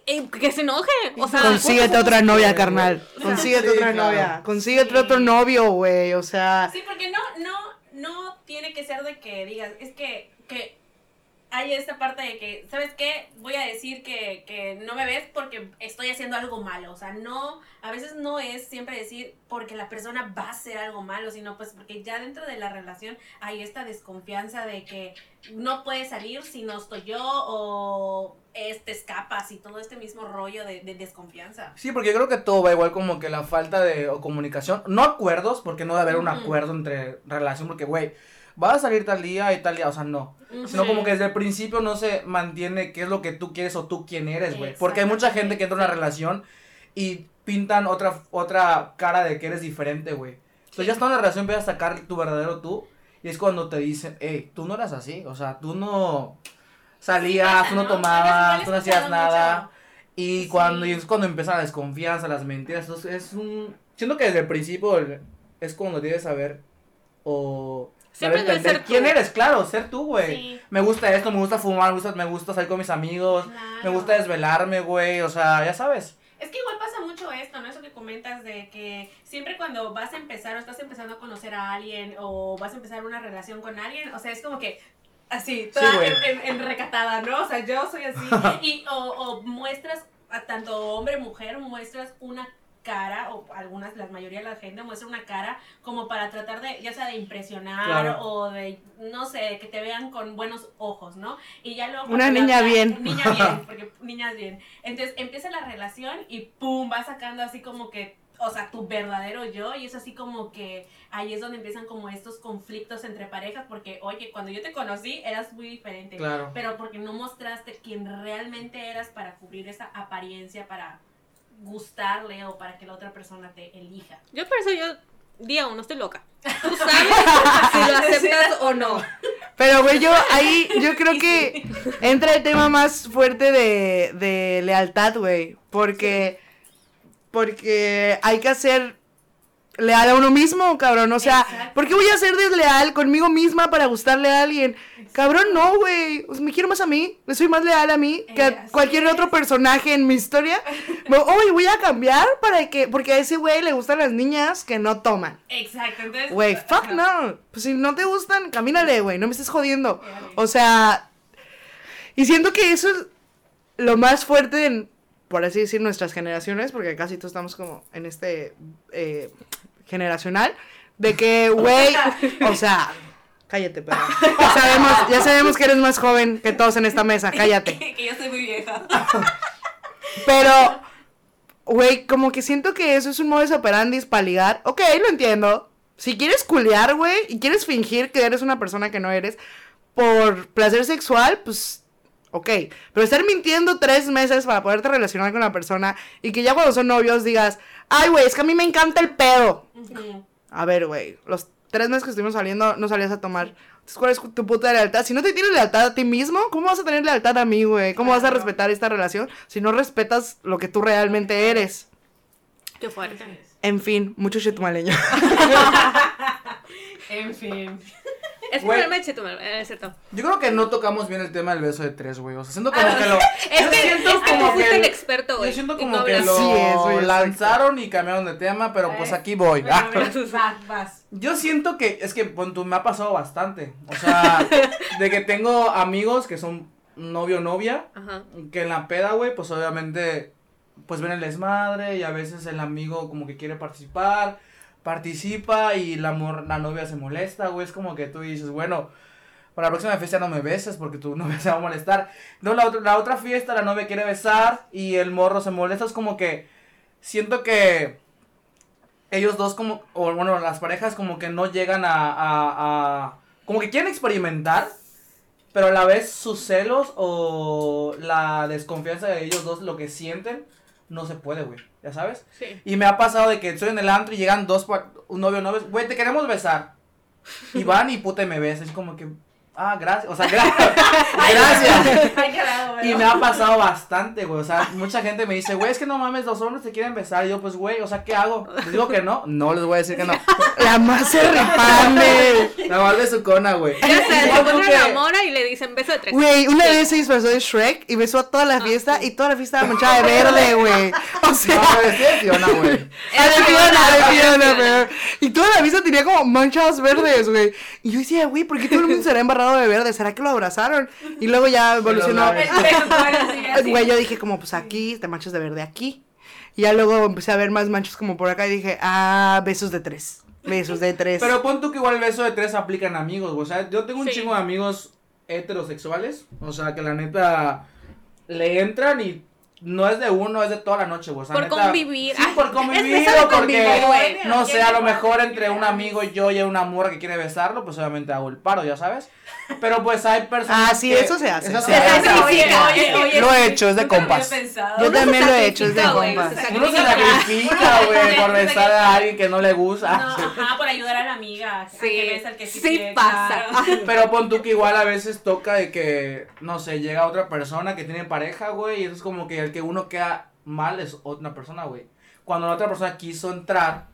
eh, que se enoje. O sea, Consíguete ¿cómo otra novia, carnal. Sí, Consíguete otra claro. novia. Consíguete Sí. otro novio, güey. O sea, Sí, porque no, no, no tiene que ser de que digas, es que, que hay esta parte de que, ¿sabes qué? Voy a decir que, que no me ves porque estoy haciendo algo malo. O sea, no, a veces no es siempre decir porque la persona va a hacer algo malo, sino pues porque ya dentro de la relación hay esta desconfianza de que no puede salir si no estoy yo o este escapas y todo este mismo rollo de, de desconfianza. Sí, porque yo creo que todo va igual como que la falta de o comunicación, no acuerdos, porque no debe haber un acuerdo entre relación, porque, güey, va a salir tal día y tal día, o sea, no. Sino como que desde el principio no se mantiene qué es lo que tú quieres o tú quién eres, güey. Porque hay mucha gente que entra en una relación y pintan otra, otra cara de que eres diferente, güey. Entonces ya está en la relación, empiezas a sacar tu verdadero tú. Y es cuando te dicen, hey, tú no eras así. O sea, tú no salías, tú no ¿no? tomabas, tú no hacías nada. mucho. Y Sí. cuando y es cuando empieza la desconfianza, las mentiras. Entonces es un. Siento que desde el principio es cuando debes saber o. Siempre debes ser quién tú. eres, claro, ser tú, güey. Sí. Me gusta esto, me gusta fumar, me gusta, me gusta salir con mis amigos, me gusta desvelarme, güey, o sea, ya sabes. Es que igual pasa mucho esto, ¿no? Eso que comentas de que siempre cuando vas a empezar o estás empezando a conocer a alguien o vas a empezar una relación con alguien, o sea, es como que así, toda en, en- en recatada, ¿no? O sea, yo soy así. *laughs* y, o, o muestras, a tanto hombre, mujer, muestras una cara, o algunas, la mayoría de la gente muestra una cara como para tratar de, ya sea de impresionar Claro. o de, no sé, que te vean con buenos ojos, ¿no? Y ya luego... Una niña la- bien. *laughs* Niña bien, *laughs* porque niñas bien. Entonces empieza la relación y pum, va sacando así como que, o sea, tu verdadero yo y es así como que ahí es donde empiezan como estos conflictos entre parejas porque, oye, cuando yo te conocí eras muy diferente. Claro. Pero porque no mostraste quién realmente eras para cubrir esa apariencia, para gustarle o para que la otra persona te elija. Yo por eso yo, día uno, estoy loca. *laughs* Tú sabes si lo aceptas o no. Pero, güey, yo ahí, yo creo que entra el tema más fuerte de, de lealtad, güey. Porque, porque hay que ser leal a uno mismo, cabrón. O sea, Exacto. ¿por qué voy a ser desleal conmigo misma para gustarle a alguien? Cabrón, no, güey. Pues me quiero más a mí. Le soy más leal a mí que Eh, a así cualquier es. otro personaje en mi historia. *laughs* Oye, voy a cambiar para que, porque a ese güey le gustan las niñas que no toman. Exacto, entonces... Güey, fuck no. Pues si no te gustan, camínale, güey. No me estés jodiendo. Órale. O sea, y siento que eso es lo más fuerte en, por así decir, nuestras generaciones, porque casi todos estamos como en este eh, generacional, de que, *laughs* güey, o sea, cállate, perro. Ya sabemos, ya sabemos que eres más joven que todos en esta mesa, cállate. *laughs* que yo soy muy vieja. Pero, güey, como que siento que eso es un modus operandi para ligar. Ok, lo entiendo. Si quieres culear, güey, y quieres fingir que eres una persona que no eres por placer sexual, pues, ok. Pero estar mintiendo tres meses para poderte relacionar con la persona y que ya cuando son novios digas, ay, güey, es que a mí me encanta el pedo. A ver, güey, los tres meses que estuvimos saliendo no salías a tomar. Entonces, ¿cuál es tu puta lealtad? Si no te tienes lealtad a ti mismo, ¿cómo vas a tener lealtad a mí, güey? ¿Cómo vas a respetar esta relación si no respetas lo que tú realmente eres? Qué fuerte. En fin, mucho chetumaleño. *laughs* En fin. Es Güey. problema de Chetumal, eh, es cierto. Yo creo que no tocamos bien el tema del beso de tres, güey. O sea, siento como que lo. Es que, siento es como que el experto, Yo siento como no que lo Sí, es, güey, lanzaron y cambiaron de tema, pero pues aquí voy. Bueno, Ah. vas, vas. Yo siento que, es que tú, me ha pasado bastante. O sea, de que tengo amigos que son novio o novia, Ajá. que en la peda, güey, pues obviamente, pues ven el desmadre y a veces el amigo como que quiere participar, participa y la, mor- la novia se molesta, güey. Es como que tú dices, bueno, para la próxima fiesta no me beses porque tu *laughs* novia se va a molestar. No, la, otra- la otra fiesta la novia quiere besar y el morro se molesta. Es como que siento que ellos dos como, o bueno, las parejas como que no llegan a, a, a- como que quieren experimentar, pero a la vez sus celos o la desconfianza de ellos dos, lo que sienten, no se puede, güey, ya sabes. Sí. Y me ha pasado de que estoy en el antro y llegan dos, un novio o novia, güey, te queremos besar. Y van y puta me besan, es como que, ah, gracias, o sea, *laughs* gra- gracias. Ay, carajo, Y me ha pasado bastante, güey. O sea, mucha gente me dice, güey, es que no mames, los hombres te quieren besar. Y yo, pues, güey, o sea, ¿qué hago? Les digo que no. No les voy a decir que no. *laughs* La más se repande. La madre de su cona, güey. Ya sé, se pone que- una mora y le dicen beso de tres. Güey, una vez se disfrazó de Shrek y besó a toda la fiesta y toda la fiesta estaba manchada de verde, güey. O sea, No, es de Fiona, güey. a de Fiona, de Fiona, pero- Y toda la fiesta tenía como manchas verdes, güey. Y yo decía, güey, ¿por qué todo el mundo será embarrado de verde? ¿Será que lo abrazaron? Y luego ya *laughs* evolucionó. *laughs* Güey, yo dije como, pues aquí, te manchas de verde aquí. Y ya luego empecé a ver más manchas como por acá y dije, ah, besos de tres. Besos de tres. Pero pon tú que igual el beso de tres aplica en amigos, güey. O sea, yo tengo un Sí. chingo de amigos heterosexuales. O sea, que la neta le entran y no es de uno, es de toda la noche, güey. O sea, Por neta, convivir. Sí, por *laughs* convivir o porque, convivir, no sé, a lo mejor entre un amigo y yo y una morra que quiere besarlo, pues obviamente hago el paro, ya sabes. Pero pues hay personas Ah, sí, que- eso se hace. Eso Se se hace. hace. Oye, oye, oye, Lo he hecho, es de compas. Yo Uno se también lo he hecho, es de compas. Uno se sacrifica. *laughs* güey, por besar a alguien que no le gusta. No, ajá, por ayudar a la amiga. Sí, que besa al que sí, sí quiere, pasa. claro. Pero pon tú que igual a veces toca de que, no sé, llega otra persona que tiene pareja, güey, y eso es como que el que uno queda mal es otra persona, güey. Cuando la otra persona quiso entrar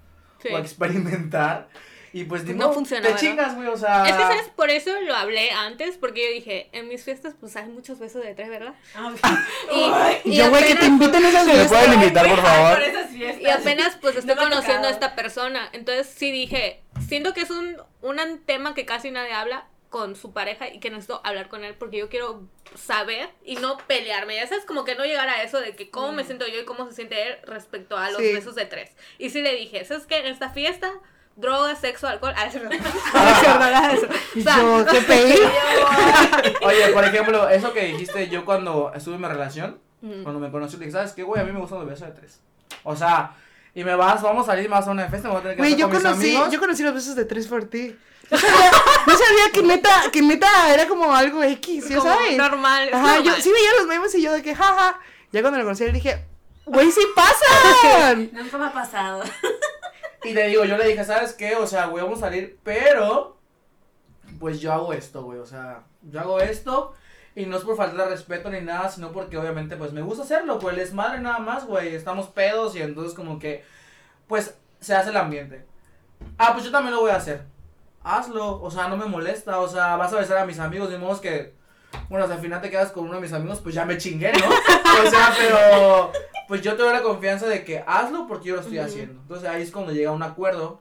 Sí. o experimentar, y pues, no modo, funciona, Te ¿verdad? chingas, güey, o sea. Es que, ¿sabes? Por eso lo hablé antes, porque yo dije, en mis fiestas, pues hay muchos besos de tres, ¿verdad? Ah, *laughs* Y, y Yo, güey, que te apenas- inviten a esas ¿Me fiestas. pueden invitar, por *laughs* favor? Y apenas pues *laughs* estoy No conociendo a esta persona. Entonces sí dije, siento que es un, un tema que casi nadie habla con su pareja y que necesito hablar con él porque yo quiero saber y no pelearme. Ya sabes, como que no llegar a eso de que cómo me Mm. siento yo y cómo se siente él respecto a los Sí. besos de tres. Y sí le dije, ¿sabes qué? En esta fiesta, drogas, sexo, alcohol. Ah, es verdad. *laughs* Y O sea, yo, ¿qué pedí? *laughs* Oye, por ejemplo, eso que dijiste yo cuando estuve en mi relación, Mm. cuando me conocí, le dije, ¿sabes qué, güey? A mí me gustan los besos de tres. O sea, y me vas, vamos a salir, me vas a una fiesta, me voy a tener que Güey, yo con mis conocí, amigos. yo conocí los besos de tres por ti. *laughs* Yo sabía, yo sabía que neta, que neta era como algo X, ¿sí como sabes? normal. Ajá, yo normal. sí veía los memes y yo de que jaja. Ya cuando lo conocí le dije, güey, sí pasan. *laughs* Nunca me ha pasado. Y le digo, yo le dije, ¿sabes qué? O sea, güey, vamos a salir, pero pues yo hago esto, güey. O sea, yo hago esto y no es por falta de respeto ni nada, sino porque obviamente pues me gusta hacerlo, pues les madre nada más, güey. Estamos pedos y entonces como que pues se hace el ambiente. Ah, pues yo también lo voy a hacer. Hazlo, o sea, no me molesta, o sea, vas a besar a mis amigos, de modo que bueno, si al final te quedas con uno de mis amigos, pues ya me chingué, ¿no? *laughs* O sea, pero pues yo te doy la confianza de que hazlo porque yo lo estoy haciendo. Entonces ahí es cuando llega un acuerdo,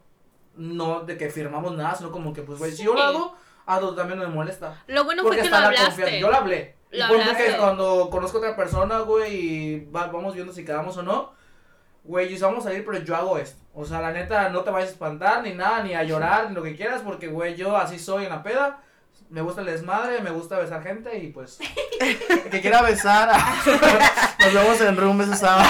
no de que firmamos nada, sino como que pues, güey, si yo lo Sí. Hago, hazlo también no me molesta. Lo bueno porque fue que lo hablaste. Yo lo hablé. Y Lo hablaste. que cuando conozco a otra persona, güey, y va- vamos viendo si quedamos o no, güey, yo vamos a salir, pero yo hago esto. O sea, la neta, no te vayas a espantar, ni nada, ni a llorar, ni lo que quieras, porque, güey, yo así soy en la peda. Me gusta el desmadre, me gusta besar gente y pues. *laughs* que quiera besar. *laughs* Nos vemos en Room ese sábado.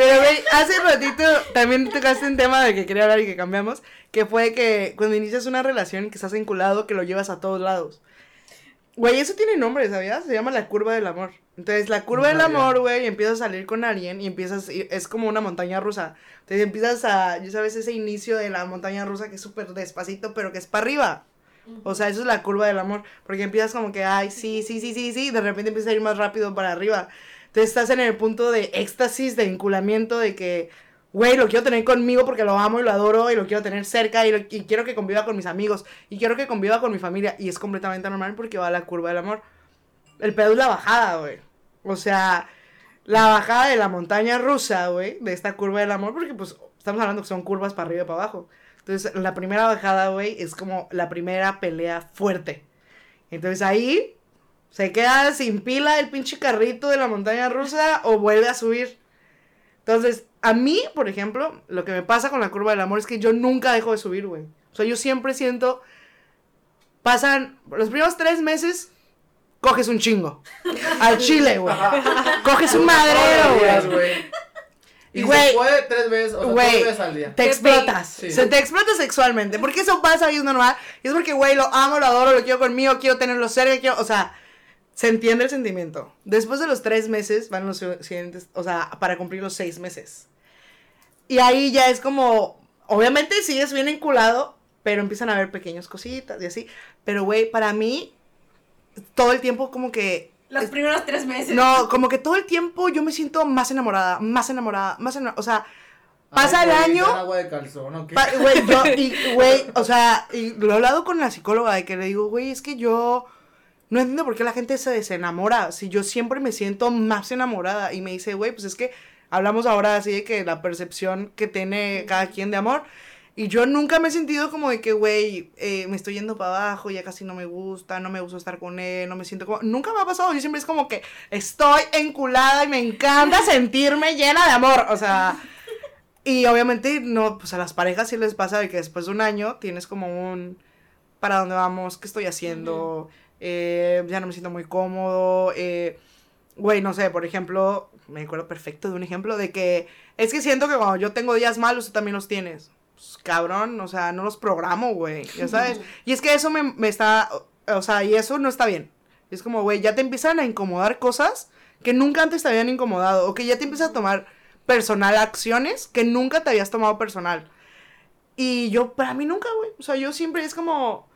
Pero, güey, hace ratito también tocaste un tema del que quería hablar y que cambiamos, que fue que cuando inicias una relación y que estás vinculado, que lo llevas a todos lados. Güey, eso tiene nombre, ¿sabías? Se llama la curva del amor. Entonces, la curva No del amor, güey, empiezas a salir con alguien y empiezas, y es como una montaña rusa. Entonces, empiezas a, ya sabes, ese inicio de la montaña rusa que es súper despacito, pero que es para arriba. O sea, eso es la curva del amor. Porque empiezas como que, ay, sí, sí, sí, sí, sí. y De repente empieza a ir más rápido para arriba. Entonces estás en el punto de éxtasis, de vinculamiento, de que, güey, lo quiero tener conmigo porque lo amo y lo adoro y lo quiero tener cerca y, quiero que conviva con mis amigos y quiero que conviva con mi familia. Y es completamente normal porque va a la curva del amor. El pedo es la bajada, güey. O sea, la bajada de la montaña rusa, güey, de esta curva del amor, porque pues estamos hablando que son curvas para arriba y para abajo. Entonces, la primera bajada, güey, es como la primera pelea fuerte. Entonces ahí se queda sin pila el pinche carrito de la montaña rusa o vuelve a subir. Entonces, a mí, por ejemplo, lo que me pasa con la curva del amor es que yo nunca dejo de subir, güey. O sea, yo siempre siento, pasan los primeros tres meses, coges un chingo. Al *laughs* chile, güey. Coges un madrero, güey. Y Güey. se puede tres veces, o sea, Güey. tres veces al día. Te explotas. Sí. Se te explota sexualmente. Porque eso pasa y es normal. Y es porque, güey, lo amo, lo adoro, lo quiero conmigo, quiero tenerlo cerca, quiero. O sea, se entiende el sentimiento. Después de los tres meses van los siguientes. O sea, para cumplir los seis meses. Y ahí ya es como. Obviamente sigues bien enculado, pero empiezan a haber pequeñas cositas y así. Pero, güey, para mí, todo el tiempo como que Los primeros tres meses. no, como que todo el tiempo yo me siento más enamorada, más enamorada, más enamorada. O sea, pasa Ay, el año. ¿dan agua de calzón o qué? Güey, yo, y, *laughs* güey, o sea, y lo he hablado con la psicóloga de que le digo, güey, es que yo no entiendo por qué la gente se desenamora. Si yo siempre me siento más enamorada. Y me dice, güey, pues es que hablamos ahora así de que la percepción que tiene cada quien de amor. Y yo nunca me he sentido como de que, güey, eh, me estoy yendo para abajo, ya casi no me gusta, no me gusta estar con él, no me siento como... Nunca me ha pasado, yo siempre es como que estoy enculada y me encanta *laughs* sentirme llena de amor, o sea... Y obviamente, no, pues a las parejas sí les pasa de que después de un año tienes como un... ¿Para dónde vamos? ¿Qué estoy haciendo? Eh, ya no me siento muy cómodo, eh, güey, no sé, por ejemplo, me acuerdo perfecto de un ejemplo de que es que siento que cuando yo tengo días malos, tú también los tienes. Pues, cabrón, o sea, no los programo, güey, ya sabes. y es que eso me, me está, o sea, y eso no está bien. Es como, güey, ya te empiezan a incomodar cosas que nunca antes te habían incomodado, o que ya te empiezas a tomar personal acciones que nunca te habías tomado personal. Y yo, para mí nunca, güey. O sea, yo siempre es como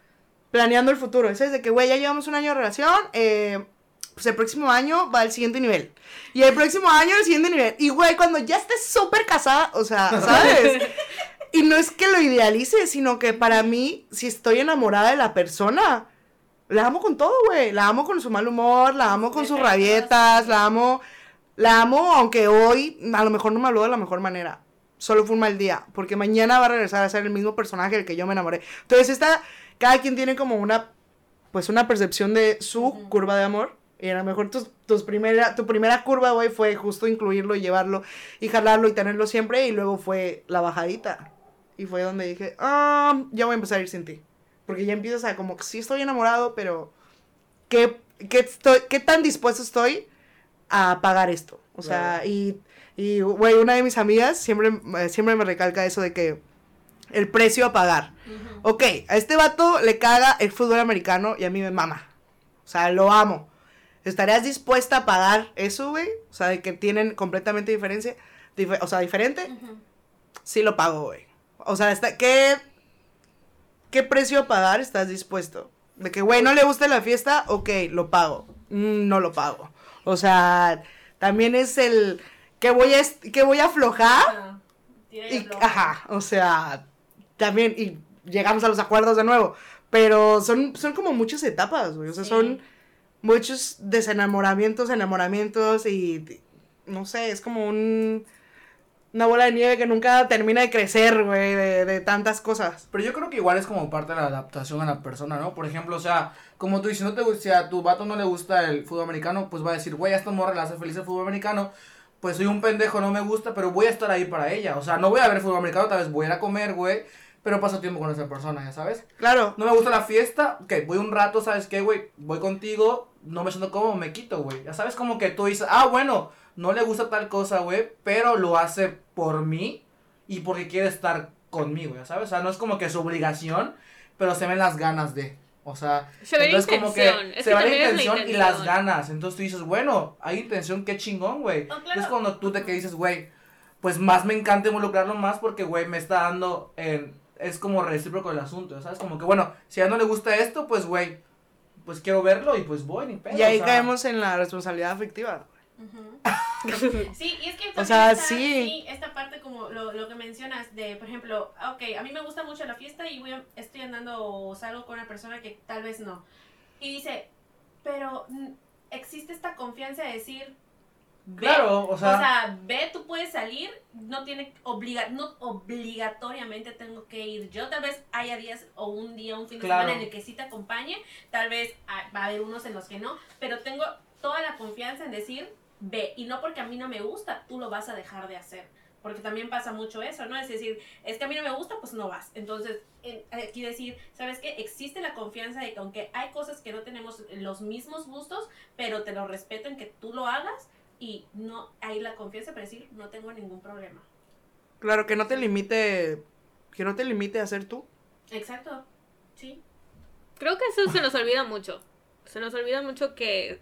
planeando el futuro. Es de que, güey, ya llevamos un año de relación, eh, pues el próximo año va al siguiente nivel. Y el próximo año el siguiente nivel. Y, güey, cuando ya estés súper casada, o sea, *laughs* ¿sabes? y no es que lo idealice, sino que para mí, si estoy enamorada de la persona, la amo con todo, güey. La amo con su mal humor, la amo con sus rabietas, la amo... La amo, aunque hoy a lo mejor no me habló de la mejor manera. Solo fue un mal día. Porque mañana va a regresar a ser el mismo personaje del que yo me enamoré. Entonces, esta, cada quien tiene como una, pues una percepción de su curva de amor. Y a lo mejor tus, tus primera, tu primera curva, güey, fue justo incluirlo y llevarlo y jalarlo y tenerlo siempre. Y luego fue la bajadita. Y fue donde dije, ah, ya voy a empezar a ir sin ti. Porque ya empiezas a como que sí estoy enamorado, pero ¿qué, qué, estoy, qué tan dispuesto estoy a pagar esto? O sea, y, y, güey, una de mis amigas siempre, eh, siempre me recalca eso de que el precio a pagar. Ok, a este vato le caga el fútbol americano y a mí me mama. O sea, lo amo. ¿Estarías dispuesta a pagar eso, güey? O sea, de que tienen completamente diferencia, dif o sea, diferente. Sí lo pago, güey. O sea, está, ¿qué, ¿qué precio a pagar estás dispuesto? De que, güey, no le gusta la fiesta, ok, lo pago. Mm, no lo pago. O sea, también es el que voy a, que voy a aflojar. y, ajá, o sea, también, y llegamos a los acuerdos de nuevo. Pero son, son como muchas etapas, güey. O sea, son muchos desenamoramientos, enamoramientos y no sé, es como un una bola de nieve que nunca termina de crecer, güey, de, de, tantas cosas. Pero yo creo que igual es como parte de la adaptación a la persona, ¿no? Por ejemplo, o sea, como tú dices, no te, si a tu vato no le gusta el fútbol americano, pues va a decir, güey, a esta morra le hace feliz el fútbol americano, pues soy un pendejo, no me gusta, pero voy a estar ahí para ella. O sea, no voy a ver fútbol americano, tal vez voy a ir a comer, güey, pero paso tiempo con esa persona, ya sabes. Claro. No me gusta la fiesta, ok, voy un rato, ¿sabes qué, güey? Voy contigo, no me siento cómodo, me quito, güey. Ya sabes, como que tú dices, ah, bueno, no le gusta tal cosa, güey, pero lo hace por mí y porque quiere estar conmigo, ya sabes. O sea, no es como que su obligación, pero se ven las ganas de. O sea, se ve entonces como que se ve la intención, y las ganas. Entonces tú dices, bueno, hay intención, qué chingón, güey. Oh, es cuando tú te que dices, güey, pues más me encanta involucrarlo más porque, güey, me está dando en... Es como recíproco el asunto, ¿sabes? Como que, bueno, si a no le gusta esto, pues, güey, pues quiero verlo y pues voy, ni pedo. Y ahí caemos en la responsabilidad afectiva. sí, y es que *laughs* o sea, esta, sí. esta parte como lo, lo, que mencionas de, por ejemplo, ok, a mí me gusta mucho la fiesta y voy a, estoy andando o salgo con una persona que tal vez no. Y dice, pero existe esta confianza de decir, claro, o sea, o sea, ve, tú puedes salir, no tiene obliga, no obligatoriamente tengo que ir. Yo tal vez haya días o un día, un fin de semana en el que sí te acompañe, tal vez va a haber unos en los que no, pero tengo toda la confianza en decir, ve, y no porque a mí no me gusta, tú lo vas a dejar de hacer. Porque también pasa mucho eso, ¿no? Es decir, es que a mí no me gusta, pues no vas. Entonces, aquí decir, ¿sabes qué? Existe la confianza de que aunque hay cosas que no tenemos los mismos gustos, pero te lo respeto en que tú lo hagas y no hay la confianza para decir, no tengo ningún problema. Claro, que no te limite, que no te limite a ser tú. Exacto, sí. Creo que eso se nos olvida mucho. Se nos olvida mucho que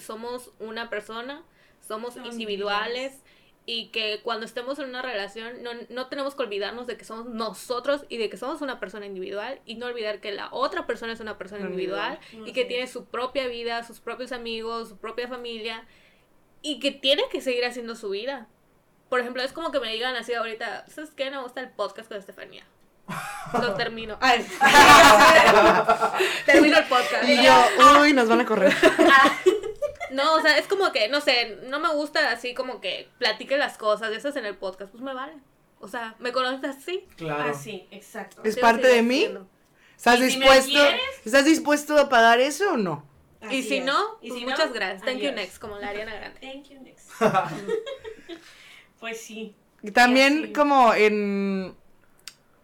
somos una persona somos individuales, y que cuando estemos en una relación no, no, tenemos que olvidarnos de que somos nosotros y de que somos una persona individual y no olvidar que la otra persona es una persona individual y que tiene su propia vida, sus propios amigos, su propia familia y que tiene que seguir haciendo su vida. Por ejemplo, es como que me digan así ahorita, ¿sabes qué? Me gusta el podcast con Estefanía. Lo *laughs* termino. *laughs* termino el podcast. Y yo, uy, nos van a correr. Ah. No, o sea, es como que, no sé, no me gusta así como que platique las cosas, esas en el podcast, pues me vale. O sea, ¿me conoces así? Claro. Así, exacto. ¿Es parte de mí? ¿Estás dispuesto? ¿Estás dispuesto a pagar eso o no? Y si no, pues muchas gracias. Thank you next, como la Ariana Grande. Thank you next. *laughs* pues sí. También como en...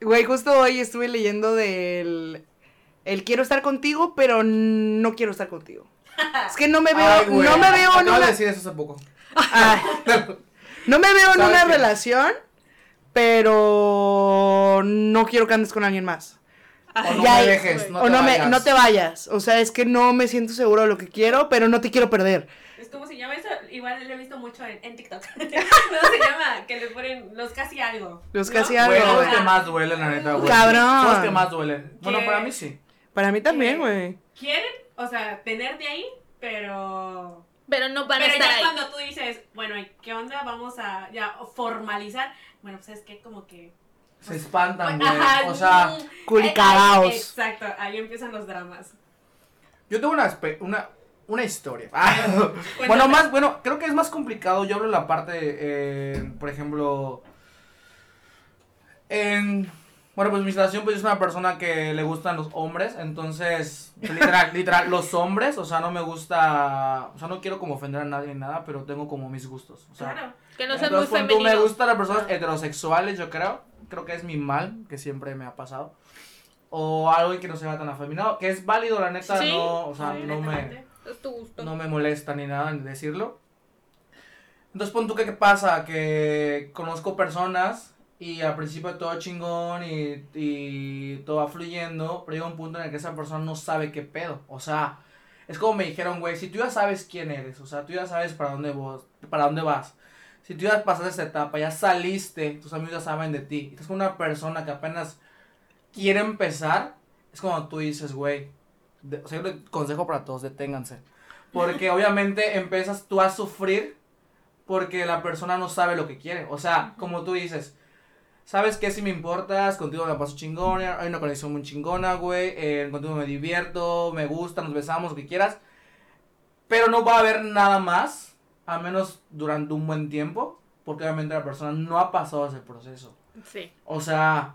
Güey, justo hoy estuve leyendo del el quiero estar contigo, pero no quiero estar contigo. Es que no me *laughs* veo, Ay, güey, no me veo en de una, decir eso hace poco. Ay, *laughs* no me veo en ¿Sabes una qué? relación, pero no quiero que andes con alguien más. O no Ya, me dejes, no o te no, me, vayas. no te vayas. O sea, es que no me siento seguro de lo que quiero, pero no te quiero perder. Es como se llama eso, igual lo he visto mucho en, en TikTok. *laughs* ¿Cómo se llama? Que le ponen los casi algo. Los ¿no? casi algo. Los Ajá. que más duelen, la neta, güey. Cabrón. Son los que más duelen. Bueno, ¿Qué? para mí sí. Para mí también, güey. Quieren, o sea, tenerte ahí, pero... Pero no van a pero estar ya ahí. cuando tú dices, bueno, ¿y ¿qué onda? Vamos a ya formalizar. Bueno, pues es que como que... Se espantan, güey. O sea, Culicagaos. ahí- Exacto, ahí empiezan los dramas. yo tengo una, una, una historia. *laughs* Ah, bueno, más, bueno, creo que es más complicado. Yo hablo en la parte, eh, por ejemplo, en... Bueno, pues mi situación, pues es una persona que le gustan los hombres, entonces, literal, *laughs* literal, los hombres, o sea, no me gusta, o sea, no quiero como ofender a nadie ni nada, pero tengo como mis gustos, o sea, Claro. Que no sean muy femeninos. me gustan las personas heterosexuales, yo creo. Creo que es mi mal, que siempre me ha pasado. O algo que no se vea tan afeminado, que es válido, la neta, Sí. no, o sea, no me, no me molesta ni nada en decirlo. Entonces, pon tú que qué pasa, que conozco personas y al principio todo chingón y, y todo va fluyendo, pero llega un punto en el que esa persona no sabe qué pedo. O sea, es como me dijeron, güey, si tú ya sabes quién eres, o sea, tú ya sabes para dónde, vos, para dónde vas. Si tú ya pasaste esa etapa, ya saliste, tus amigos ya saben de ti, y estás con una persona que apenas quiere empezar, es como tú dices, güey, o sea, yo le consejo para todos, deténganse. Porque *laughs* obviamente empiezas tú a sufrir porque la persona no sabe lo que quiere. O sea, como tú dices, ¿sabes qué? Si me importas, contigo me paso chingona, hay una conexión muy chingona, güey, eh, contigo me divierto, me gusta, nos besamos, lo que quieras. Pero no va a haber nada más, a menos durante un buen tiempo, porque obviamente la persona no ha pasado ese proceso. Sí. O sea,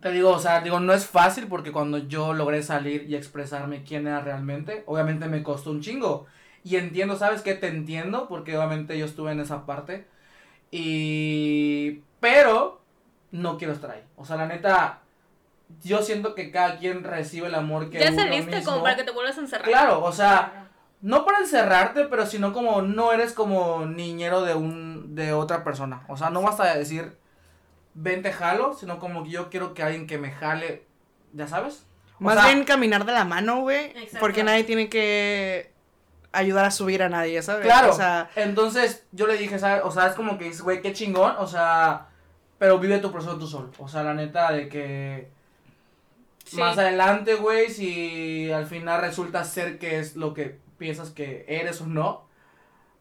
te digo, o sea, digo, no es fácil porque cuando yo logré salir y expresarme quién era realmente, obviamente me costó un chingo. Y entiendo, ¿sabes qué? Te entiendo porque obviamente yo estuve en esa parte. Y... Pero no quiero estar ahí. O sea, la neta, yo siento que cada quien recibe el amor que Ya uno saliste mismo- como para que te vuelvas a encerrar. Claro, o sea, no para encerrarte, pero sino como no eres como niñero de un de otra persona. O sea, no vas a decir ven te jalo, sino como que yo quiero que alguien que me jale, ya sabes. O Más sea, bien caminar de la mano, güey. Porque nadie tiene que ayudar a subir a nadie, ¿sabes? Claro. O sea, Entonces, yo le dije, ¿sabes? O sea, es como que dices, güey, qué chingón, o sea, pero vive tu proceso tú solo. O sea, la neta de que Sí. más adelante, güey, si al final resulta ser que es lo que piensas que eres o no,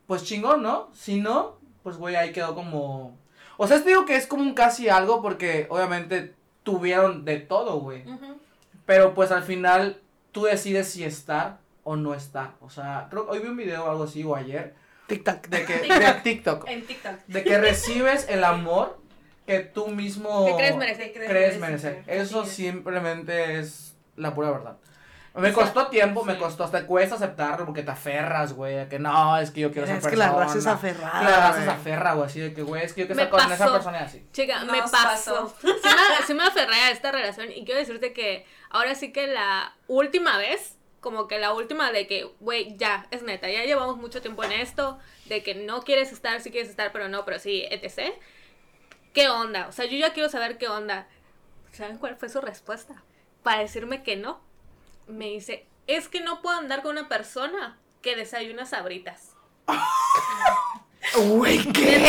pues chingón, ¿no? Si no, pues güey, ahí quedó como... O sea, te digo que es como un casi algo porque obviamente tuvieron de todo, güey. Pero pues al final tú decides si estar o no estar. O sea, creo que hoy vi un video o algo así o ayer tic-tac. de que *laughs* de TikTok, En TikTok. de que recibes el amor que tú mismo Que crees merecer. ¿Qué crees merecer. Eso simplemente es la pura verdad. Me costó tiempo, me costó, hasta cuesta aceptarlo porque te aferras, güey, a que no, es que yo quiero Es esa que persona. la raza es aferrada, La raza se güey. aferra, güey, así de que, güey, es que yo quiero Me estar con esa persona y así. Chica, me pasó. pasó. Sí me, sí me aferré a esta relación y quiero decirte que ahora sí que la última vez, como que la última de que, güey, ya, es neta, ya llevamos mucho tiempo en esto, de que no quieres estar, sí quieres estar, pero no, pero sí, etc. ¿Qué onda? O sea, yo ya quiero saber qué onda. ¿Saben cuál fue su respuesta? Para decirme que no. Me dice, es que no puedo andar con una persona que desayuna sabritas. *laughs* Güey, ¿qué?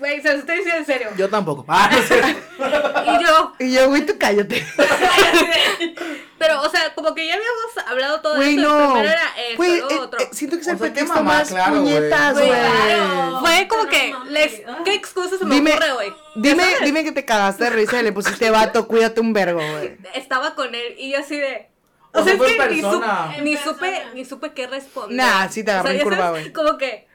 Güey, se lo estoy diciendo en serio. Yo tampoco. Ah, no sé. *laughs* Y yo, Y yo, güey, tú cállate. *laughs* Pero, o sea, como que ya habíamos hablado todo Güey, esto. no. Primero era esto, Güey, luego eh, otro. eh, siento que es el pretexto mamá, más claro, güey. puñetas, Güey, güey. claro. Fue como no que, les. ¿qué excusa se me Dime- ocurre hoy? Dime, dime que te cagaste de risa y le pusiste vato, cuídate un vergo, güey. Estaba con él y yo así de... O sea, es que ni, supe, ni, supe, ni supe qué responder. Nah, sí te agarré en ya curva, güey. Como que,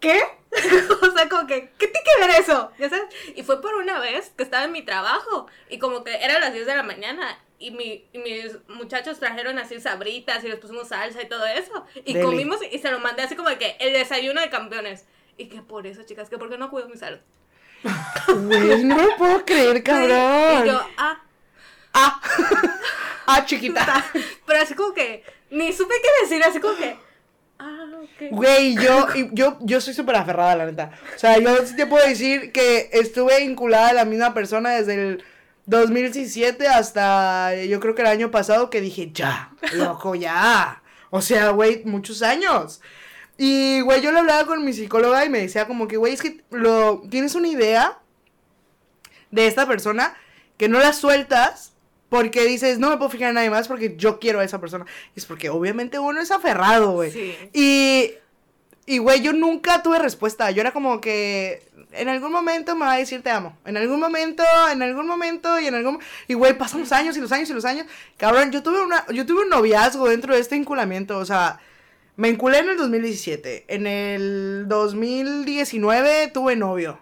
¿qué? *laughs* o sea, como que, ¿qué tiene que ver eso? ¿Ya sabes? Y fue por una vez que estaba en mi trabajo y como que eran las 10 de la mañana y, mi, y mis muchachos trajeron así sabritas y les pusimos salsa y todo eso. Y Deli. comimos y se lo mandé así como que el desayuno de campeones. Y que por eso, chicas, que porque no cuido mi salud. *laughs* Güey, no lo puedo creer, cabrón. Y yo, ah, Ah. Ah, chiquita. *laughs* Pero así como que, ni supe qué decir, así como que, ah, ok. Güey, yo, *laughs* yo, yo soy súper aferrada, la neta. O sea, yo sí te puedo decir que estuve vinculada a la misma persona desde el 2017 hasta yo creo que el año pasado que dije, ya, loco, ya. O sea, güey, muchos años. Y, güey, yo lo hablaba con mi psicóloga y me decía como que, güey, es que lo, tienes una idea de esta persona que no la sueltas porque dices, no me puedo fijar en nadie más porque yo quiero a esa persona. Y es porque obviamente uno es aferrado, güey. Sí. Y, y, güey, yo nunca tuve respuesta. Yo era como que en algún momento me va a decir te amo. En algún momento, en algún momento y en algún... Y, güey, pasan los años y los años y los años. Cabrón, yo tuve, una, yo tuve un noviazgo dentro de este enculamiento. O sea, me enculé en el 2017. En el 2019 tuve novio.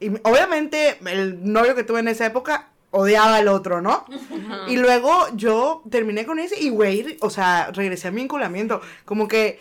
Y obviamente el novio que tuve en esa época odiaba al otro, ¿no? *laughs* Y luego yo terminé con ese y, güey, o sea, regresé a mi enculamiento. Como que...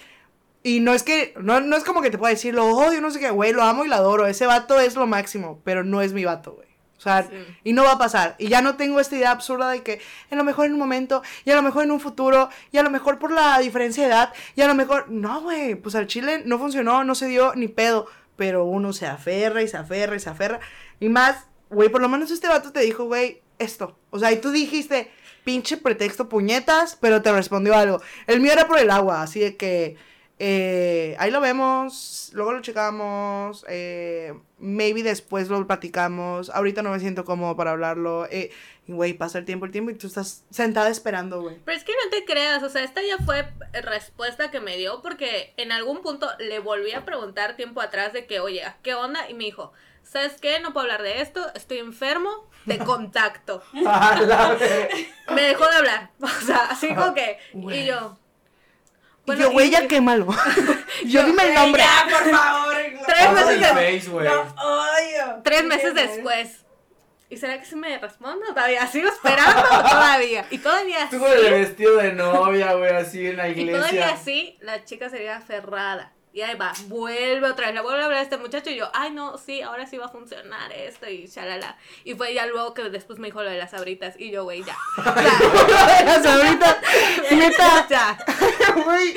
Y no es que, no, no es como que te pueda decir, lo odio, no sé qué, güey, lo amo y lo adoro. Ese vato es lo máximo, pero no es mi vato, güey. O sea, Sí. y no va a pasar. Y ya no tengo esta idea absurda de que a lo mejor en un momento, y a lo mejor en un futuro, y a lo mejor por la diferencia de edad, y a lo mejor, no, güey, pues al chile no funcionó, no se dio ni pedo. Pero uno se aferra y se aferra y se aferra. Y más, güey, por lo menos este vato te dijo, güey, esto. O sea, y tú dijiste, pinche pretexto puñetas, pero te respondió algo. El mío era por el agua, así de que eh, ahí lo vemos, luego lo checamos, eh, maybe después lo platicamos, ahorita no me siento cómodo para hablarlo, eh, y güey, pasa el tiempo, el tiempo y tú estás sentada esperando, güey. Pero es que no te creas, o sea, esta ya fue respuesta que me dio porque en algún punto le volví a preguntar tiempo atrás de que, oye, ¿qué onda? Y me dijo, ¿sabes qué? No puedo hablar de esto, estoy enfermo de *laughs* contacto. Me dejó de hablar, *laughs* o sea, así como que, Güey. y yo... y *laughs* yo, güey, ya quémalo. yo dime el nombre. Ya, por favor. Tres meses de- face, odio. Tres meses después. ¿Y será que se me responde? Todavía sigo esperando todavía. Y todavía Tú con el sí. vestido de novia, güey, así en la Y iglesia. todavía así, la chica sería aferrada. Y ahí va, vuelve otra vez, le vuelve a hablar a este muchacho y yo, ay no, sí, ahora sí va a funcionar esto y shalala. Y fue ya luego que después me dijo lo de las abritas y yo, güey, ya. *laughs* *laughs* Las ahorita, *laughs* neta, ya. güey,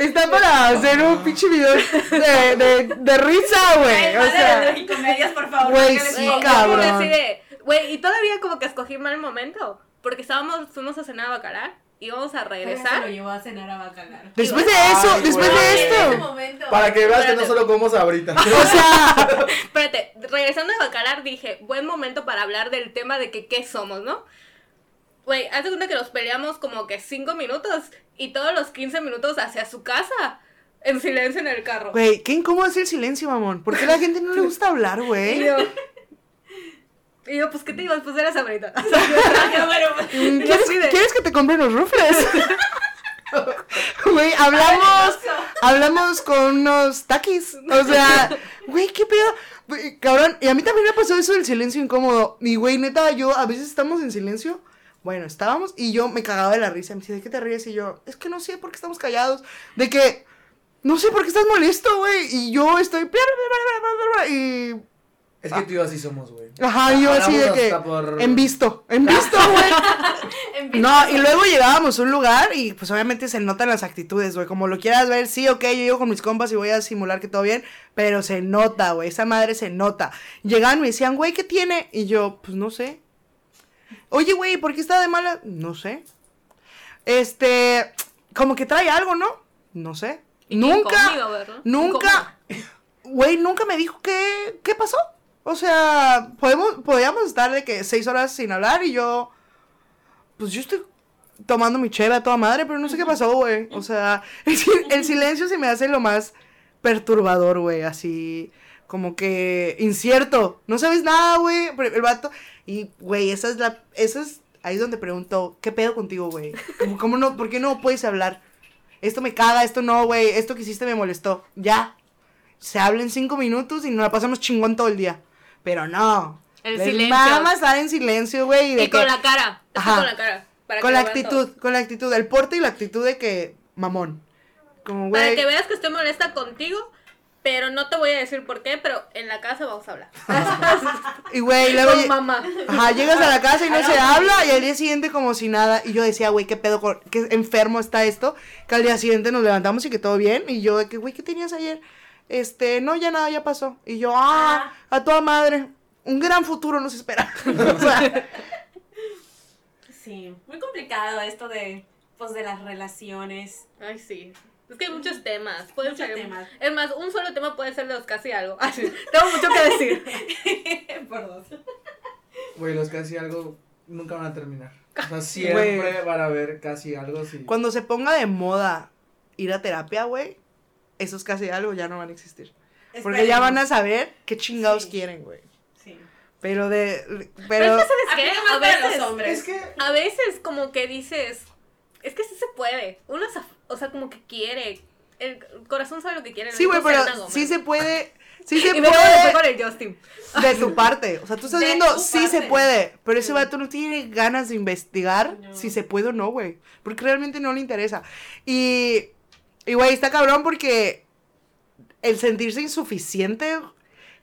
está para hacer un pinche video de, de, de risa, güey. O sea, de comedias, por favor. Güey, sí, cabrón. de, güey, y todavía como que escogí mal momento. Porque estábamos, fuimos a cenar a Bacalar, íbamos a regresar. lo llevó a cenar a Bacalar. después de eso, Ay, después güey. de esto. momento. Para que veas que no Espérate. solo como sabritas. *laughs* O sea, *laughs* Espérate, regresando a Bacalar dije, buen momento para hablar del tema de que qué somos, ¿no? Güey, hace cuenta que nos peleamos como que cinco minutos y todos los 15 minutos hacia su casa, en silencio en el carro. güey, qué incómodo es el silencio, mamón. ¿Por qué a la gente no le gusta hablar, *laughs* güey? Y yo, pues, ¿qué te digo? Después eras ahorita. Bueno, pues, Mm, Y ¿Quieres, así de- ¿Quieres que te compre los rufles? *laughs* Güey, hablamos, hablamos con unos taquis. O sea, güey, qué pedo. Cabrón, y a mí también me pasó eso del silencio incómodo. Y güey, neta, yo a veces estamos en silencio. Bueno, estábamos y yo me cagaba de la risa. Me decía, ¿de qué te ríes? Y yo, es que no sé por qué estamos callados. De que, no sé por qué estás molesto, güey. Y yo estoy. Y. Es que tú y yo así somos, güey. Ajá, yo así de que. por- En visto, en *laughs* visto, güey. *laughs* No, y luego llegábamos a un lugar y pues obviamente se notan las actitudes, güey. Como lo quieras ver, sí, ok, yo llego con mis compas y voy a simular que todo bien, pero se nota, güey. Esa madre se nota. Llegaban y me decían, güey, ¿qué tiene? Y yo, pues no sé. Oye, güey, ¿por qué está de mala? No sé. Este, como que trae algo, ¿no? No sé. Nunca, nunca, güey, nunca me dijo qué, qué pasó. O sea, podemos, podíamos estar de que seis horas sin hablar y yo, pues yo estoy tomando mi chela a toda madre, pero no sé qué pasó, güey. O sea, *laughs* el, si- el silencio se me hace lo más perturbador, güey, así como que incierto. No sabes nada, güey, el vato y güey, esa es la esa es ahí es donde pregunto, ¿qué pedo contigo, güey? ¿Cómo, cómo no por qué no puedes hablar? Esto me caga, esto no, güey, esto que hiciste me molestó. Ya. Se habla en cinco minutos y nos la pasamos chingón todo el día. Pero no. El Les silencio. estar en silencio, güey. y de Y con que- la cara. Que Ajá. con la cara. para con que la actitud, con la actitud, el porte y la actitud de que mamón. Como Para güey. que veas que estoy molesta contigo, pero no te voy a decir por qué, pero en la casa vamos a hablar. *laughs* Y güey, luego. Con mamá. Ajá, llegas a la casa y no se habla y al día siguiente como si nada. Y yo decía, güey, qué pedo, qué enfermo está esto. Que al día siguiente nos levantamos y que todo bien. Y yo de que, güey, ¿qué tenías ayer? Este, no, ya nada, ya pasó. Y yo, ah, a toda madre. Un gran futuro nos espera. *laughs* o sea, Sí, muy complicado esto de, pues, de las relaciones. Ay, sí. Es que hay muchos temas. Pueden Muchos ser. temas. Es más, un solo tema puede ser de los casi algo. *laughs* Ay, sí, Tengo mucho que decir. *laughs* Por dos. Güey, los casi algo nunca van a terminar. O sea, siempre van a haber casi algo. Sí. cuando se ponga de moda ir a terapia, güey, esos casi algo ya no van a existir. Porque ya van a saber qué chingados Sí. quieren, güey. Sí. Pero de. Pero Pero. es que, ¿sabes qué? A veces, los hombres. Es que. a veces como que dices, es que sí se puede. Uno, o sea, como que quiere. El corazón sabe lo que quiere. Sí, güey, es pero sí se puede. Sí *laughs* se Y puede. con el Justin. De tu parte. O sea, tú estás De viendo, sí se puede. Pero ese vato no tiene ganas de investigar No. si se puede o no, güey. Porque realmente no le interesa. Y. Y, güey, está cabrón porque el sentirse insuficiente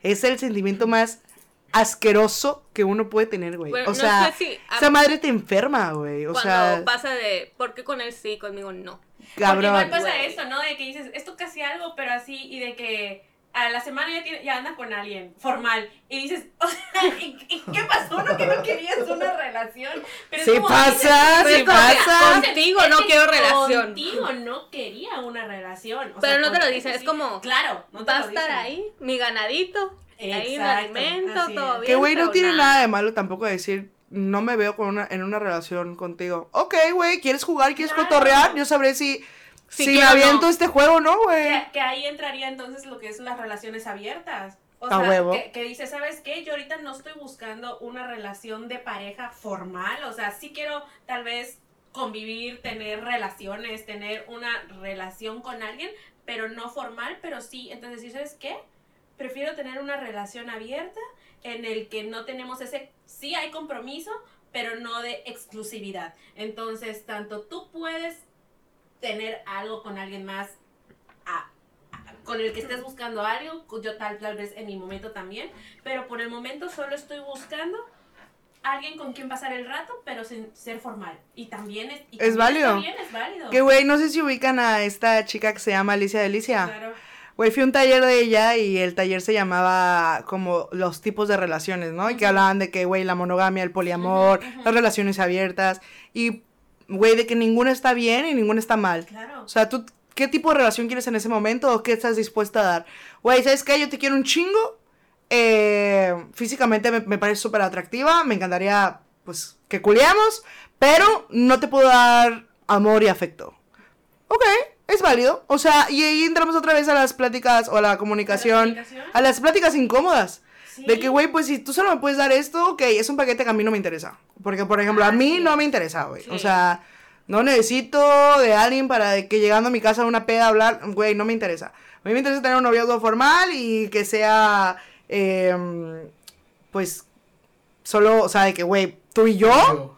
es el sentimiento más asqueroso que uno puede tener, güey. Bueno, o no sea, sé si a- esa madre te enferma, güey. O Cuando sea, pasa de, ¿por qué con él sí, conmigo no? Porque cabrón. igual pasa Güey. esto, ¿no? De que dices, esto casi algo, pero así, y de que a la semana ya, tiene, ya anda con alguien formal. Y dices, *laughs* o sea, ¿y, y qué pasó? ¿No que no querías una relación? Pero es Sí como pasa, dices, sí es pasa. Contigo es no quiero relación. Contigo no quería una relación. O Pero sea, no te lo dicen, es sí, como, Claro, no te Va a estar ahí, mi ganadito. ahí Exacto, alimento, así todo es. bien. Que, güey, no tiene nada de malo tampoco decir, no me veo con una, en una relación contigo. Ok, güey, ¿quieres jugar? ¿Quieres Claro. cotorrear? Yo sabré si, Si si, me no. aviento este juego no, güey. Que, que ahí entraría entonces lo que es las relaciones abiertas. O A sea, huevo. Que, que dice, ¿sabes qué? Yo ahorita no estoy buscando una relación de pareja formal. O sea, sí quiero tal vez convivir, tener relaciones, tener una relación con alguien, pero no formal, pero sí. Entonces, ¿sí ¿sabes qué? Prefiero tener una relación abierta en el que no tenemos ese, sí hay compromiso, pero no de exclusividad. Entonces, tanto tú puedes tener algo con alguien más a- a- con el que estés buscando algo, yo tal, tal vez en mi momento también, pero por el momento solo estoy buscando alguien con quien pasar el rato, pero sin ser formal. Y también es, y Es también válido. es válido. Que, güey, no sé si ubican a esta chica que se llama Alicia Delicia. Claro. Güey, fui a un taller de ella y el taller se llamaba como los tipos de relaciones, ¿no? Y que hablaban de que, güey, la monogamia, el poliamor, las relaciones abiertas. Y, güey, de que ninguna está bien y ninguna está mal. Claro. O sea, tú, ¿qué tipo de relación quieres en ese momento o qué estás dispuesta a dar? Güey, ¿sabes qué? Yo te quiero un chingo. Eh, físicamente me, me parece súper atractiva. Me encantaría, pues, que culiamos. Pero no te puedo dar amor y afecto. Ok, es válido. O sea, y ahí entramos otra vez a las pláticas o a la comunicación. comunicación? A las pláticas incómodas. Sí. De que, güey, pues si tú solo me puedes dar esto, ok, es un paquete que a mí no me interesa. Porque, por ejemplo, a mí sí. no me interesa, güey. O sea, no necesito de alguien para que llegando a mi casa una peda hablar, güey, no me interesa. A mí me interesa tener un noviazgo formal y que sea, eh, pues, solo, o sea, de que, güey, tú y yo,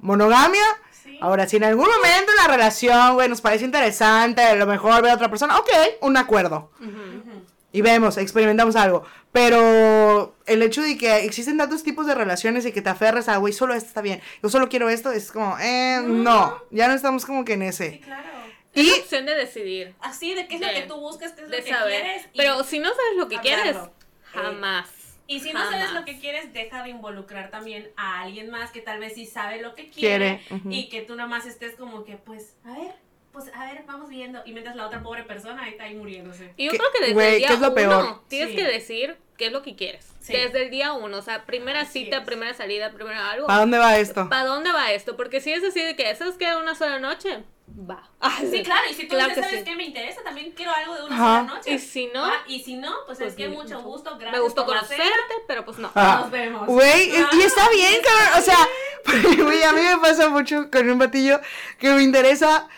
monogamia. Sí. Ahora, si en algún momento en la relación, güey, nos parece interesante, a lo mejor ver a otra persona, ok, un acuerdo. Ujú. Y vemos, experimentamos algo. Pero el hecho de que existen tantos tipos de relaciones y que te aferres a, güey, solo esto está bien, yo solo quiero esto, es como, eh, no, No. ya no estamos como que en Sí, ese. claro. Y, Es opción de decidir, Así, de qué es lo De- que tú buscas, qué es lo que saber. quieres. y- Pero si no sabes lo que quieres, hablarlo. jamás. Y si no sabes Jamás. lo que quieres, deja de involucrar también a alguien más que tal vez sí sabe lo que Quiere, quiere, ujú. y que tú nada más estés como que, pues, a ver, pues, a ver, vamos viendo. Y mientras la otra pobre persona ahí está ahí muriéndose. Y yo ¿Qué- creo que desde güey, el qué día es lo uno peor? tienes Sí. que decir qué es lo que quieres. Sí. Desde el día uno, o sea, primera Así cita, es. primera salida, primera algo. ¿para dónde va esto? ¿Para dónde va esto? Porque si es así de que, ¿sabes qué? Una sola noche, va. *laughs* Ah, Sí, claro, y si tú Claro dices, que ¿sabes sí. qué me interesa? También quiero algo de una Ajá. sola noche. Y si no, Ah, y si no, pues, pues es que mucho gusto, gracias me gustó por conocerte, pero pues no. Ah. Nos vemos. Güey, Ah. y está bien, cabrón. O sea, *laughs* *laughs* a mí me pasa mucho con un batillo que me interesa,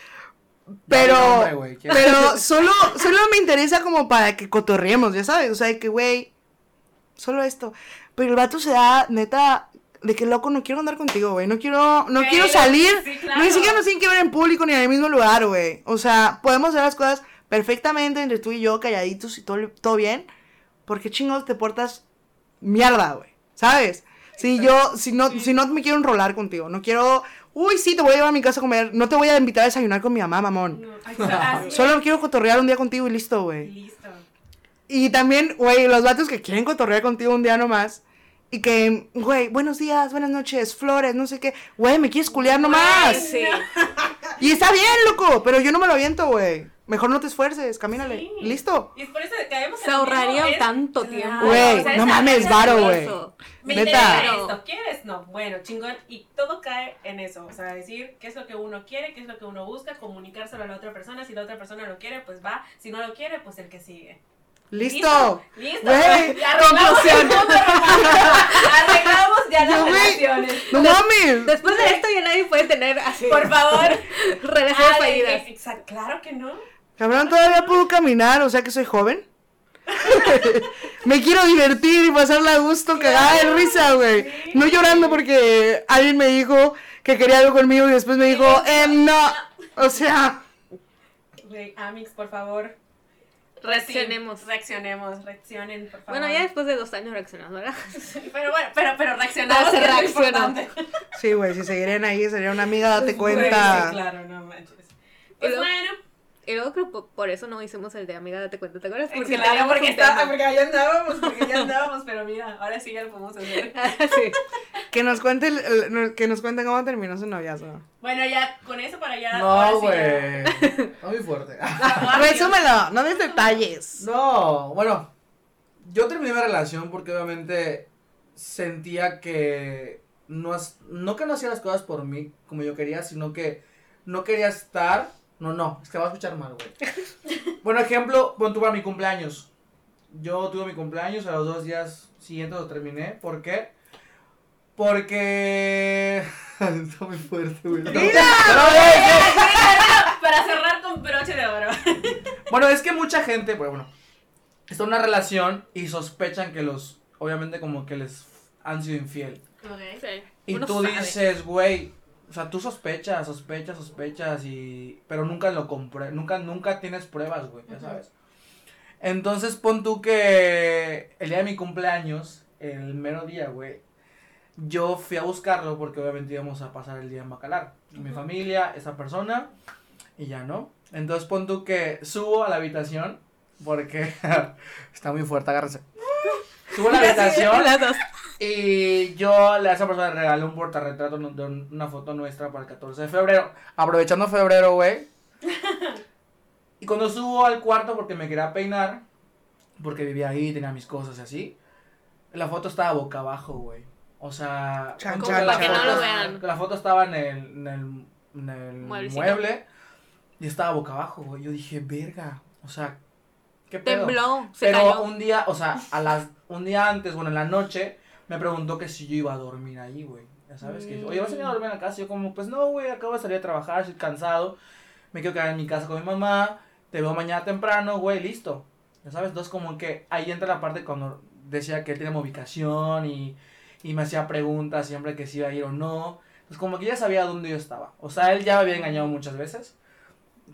pero, pero *laughs* solo, solo me interesa como para que cotorriemos, ya sabes. O sea, de que, güey, solo esto. Pero el vato se da, neta, de que loco, no quiero andar contigo, güey. No quiero, no quiero salir. sí, claro. Ni siquiera nos tienen que ver en público ni en el mismo lugar, güey. O sea, podemos hacer las cosas perfectamente entre tú y yo, calladitos y todo, todo bien. Porque chingados te portas mierda, güey. ¿sabes? Si yo, si no, si no me quiero enrolar contigo, no quiero, uy, sí, te voy a llevar a mi casa a comer, no te voy a invitar a desayunar con mi mamá, mamón. No, es. Solo quiero cotorrear un día contigo y listo, güey. Listo. Y también, güey, los vatos que quieren cotorrear contigo un día nomás. Y que, güey, buenos días, buenas noches, flores, no sé qué. Güey, me quieres culiar nomás. Sí. Y está bien, loco, pero yo no me lo aviento, güey. Mejor no te esfuerces, camínale. Sí. Listo. Y es por eso que caemos en Se ahorraría mismo, tanto tiempo. Güey, o sea, no mames, varo, güey. Me Neta. interesa esto, ¿quieres? No, bueno, chingón. Y todo cae en eso, o sea, decir qué es lo que uno quiere, qué es lo que uno busca, comunicárselo a la otra persona. Si la otra persona lo quiere, pues va. Si no lo quiere, pues el que sigue. Listo. Listo. Arreglamos *laughs* conclusión. Arreglamos ya las güey, relaciones. No mames. Después de esto ya nadie puede tener así Por favor. *laughs* relaciones fallidas. exacto, Claro que no. Cabrón, todavía puedo caminar, o sea que soy joven. *laughs* me quiero divertir y pasarla a gusto, cagada de risa, güey. No llorando porque alguien me dijo que quería algo conmigo y después me dijo, eh, no. O sea, Güey, Amix, por favor. Reaccionemos. Sí, reaccionemos, reaccionen, por favor. Bueno, ya después de dos años reaccionando, ¿verdad? *laughs* Pero bueno, pero, pero reaccionamos. Importante. sí, güey, si seguirían ahí sería una amiga, date *laughs* cuenta. sí, claro, no manches. Y Pues bueno, Y luego creo que por eso no hicimos el de amiga, date cuenta, ¿te acuerdas? porque, teníamos porque, un está, tema. porque ya andábamos, *laughs* porque ya andábamos, pero mira, ahora sí ya lo podemos hacer. *laughs* sí. Que nos cuente, el- el- que nos cuente cómo terminó su noviazgo. Bueno, ya con eso para allá. No, sí güey. Está muy fuerte. *laughs* Resúmelo, no des detalles. No, bueno, yo terminé mi relación porque obviamente sentía que no, no que no hacía las cosas por mí como yo quería, sino que no quería estar. No, no, es que va a escuchar mal, güey. *laughs* Bueno, ejemplo, pon tú para mi cumpleaños. Yo tuve mi cumpleaños, a los dos días siguientes lo terminé. ¿Por qué? Porque. *laughs* Está muy fuerte, güey. No, no, Para cerrar con broche de oro. *laughs* Bueno, es que mucha gente, pues bueno, está en una relación y sospechan que los, obviamente como que les han sido infiel. Sí. Y Uno tú sabe. dices, güey, o sea, tú sospechas, sospechas, sospechas y, pero nunca lo compré, nunca, nunca tienes pruebas, güey, ya sabes. Entonces pon tú que el día de mi cumpleaños, el mero día, güey, yo fui a buscarlo porque obviamente íbamos a pasar el día en Bacalar. Mi familia, esa persona, y ya no. Entonces pon tú que subo a la habitación, porque *laughs* está muy fuerte, agárrense. Subo a la *laughs* habitación y yo a esa persona le regalé un portarretrato de un- una foto nuestra para el 14 de febrero. Aprovechando febrero, güey. Y cuando subo al cuarto porque me quería peinar, porque vivía ahí, tenía mis cosas y así, la foto estaba boca abajo, güey. O sea, Chan, como chan, Para que no lo vean. La foto estaba en el, en el, en el mueble y estaba boca abajo, güey. Yo dije, verga, o sea, ¿qué pedo? Tembló, se Pero cayó. un día, o sea, a las, un día antes, bueno, en la noche, me preguntó que si yo iba a dormir ahí, güey. Ya sabes, que, oye, ¿vas a ir a dormir en la casa? Y yo como, pues no, güey, acabo de salir a trabajar, estoy cansado, me quiero quedar en mi casa con mi mamá, te veo mañana temprano, güey, listo. Ya sabes, entonces como que ahí entra la parte cuando decía que él tenía ubicación y, y me hacía preguntas siempre que si iba a ir o no. Entonces como que ya sabía dónde yo estaba. O sea, él ya me había engañado muchas veces,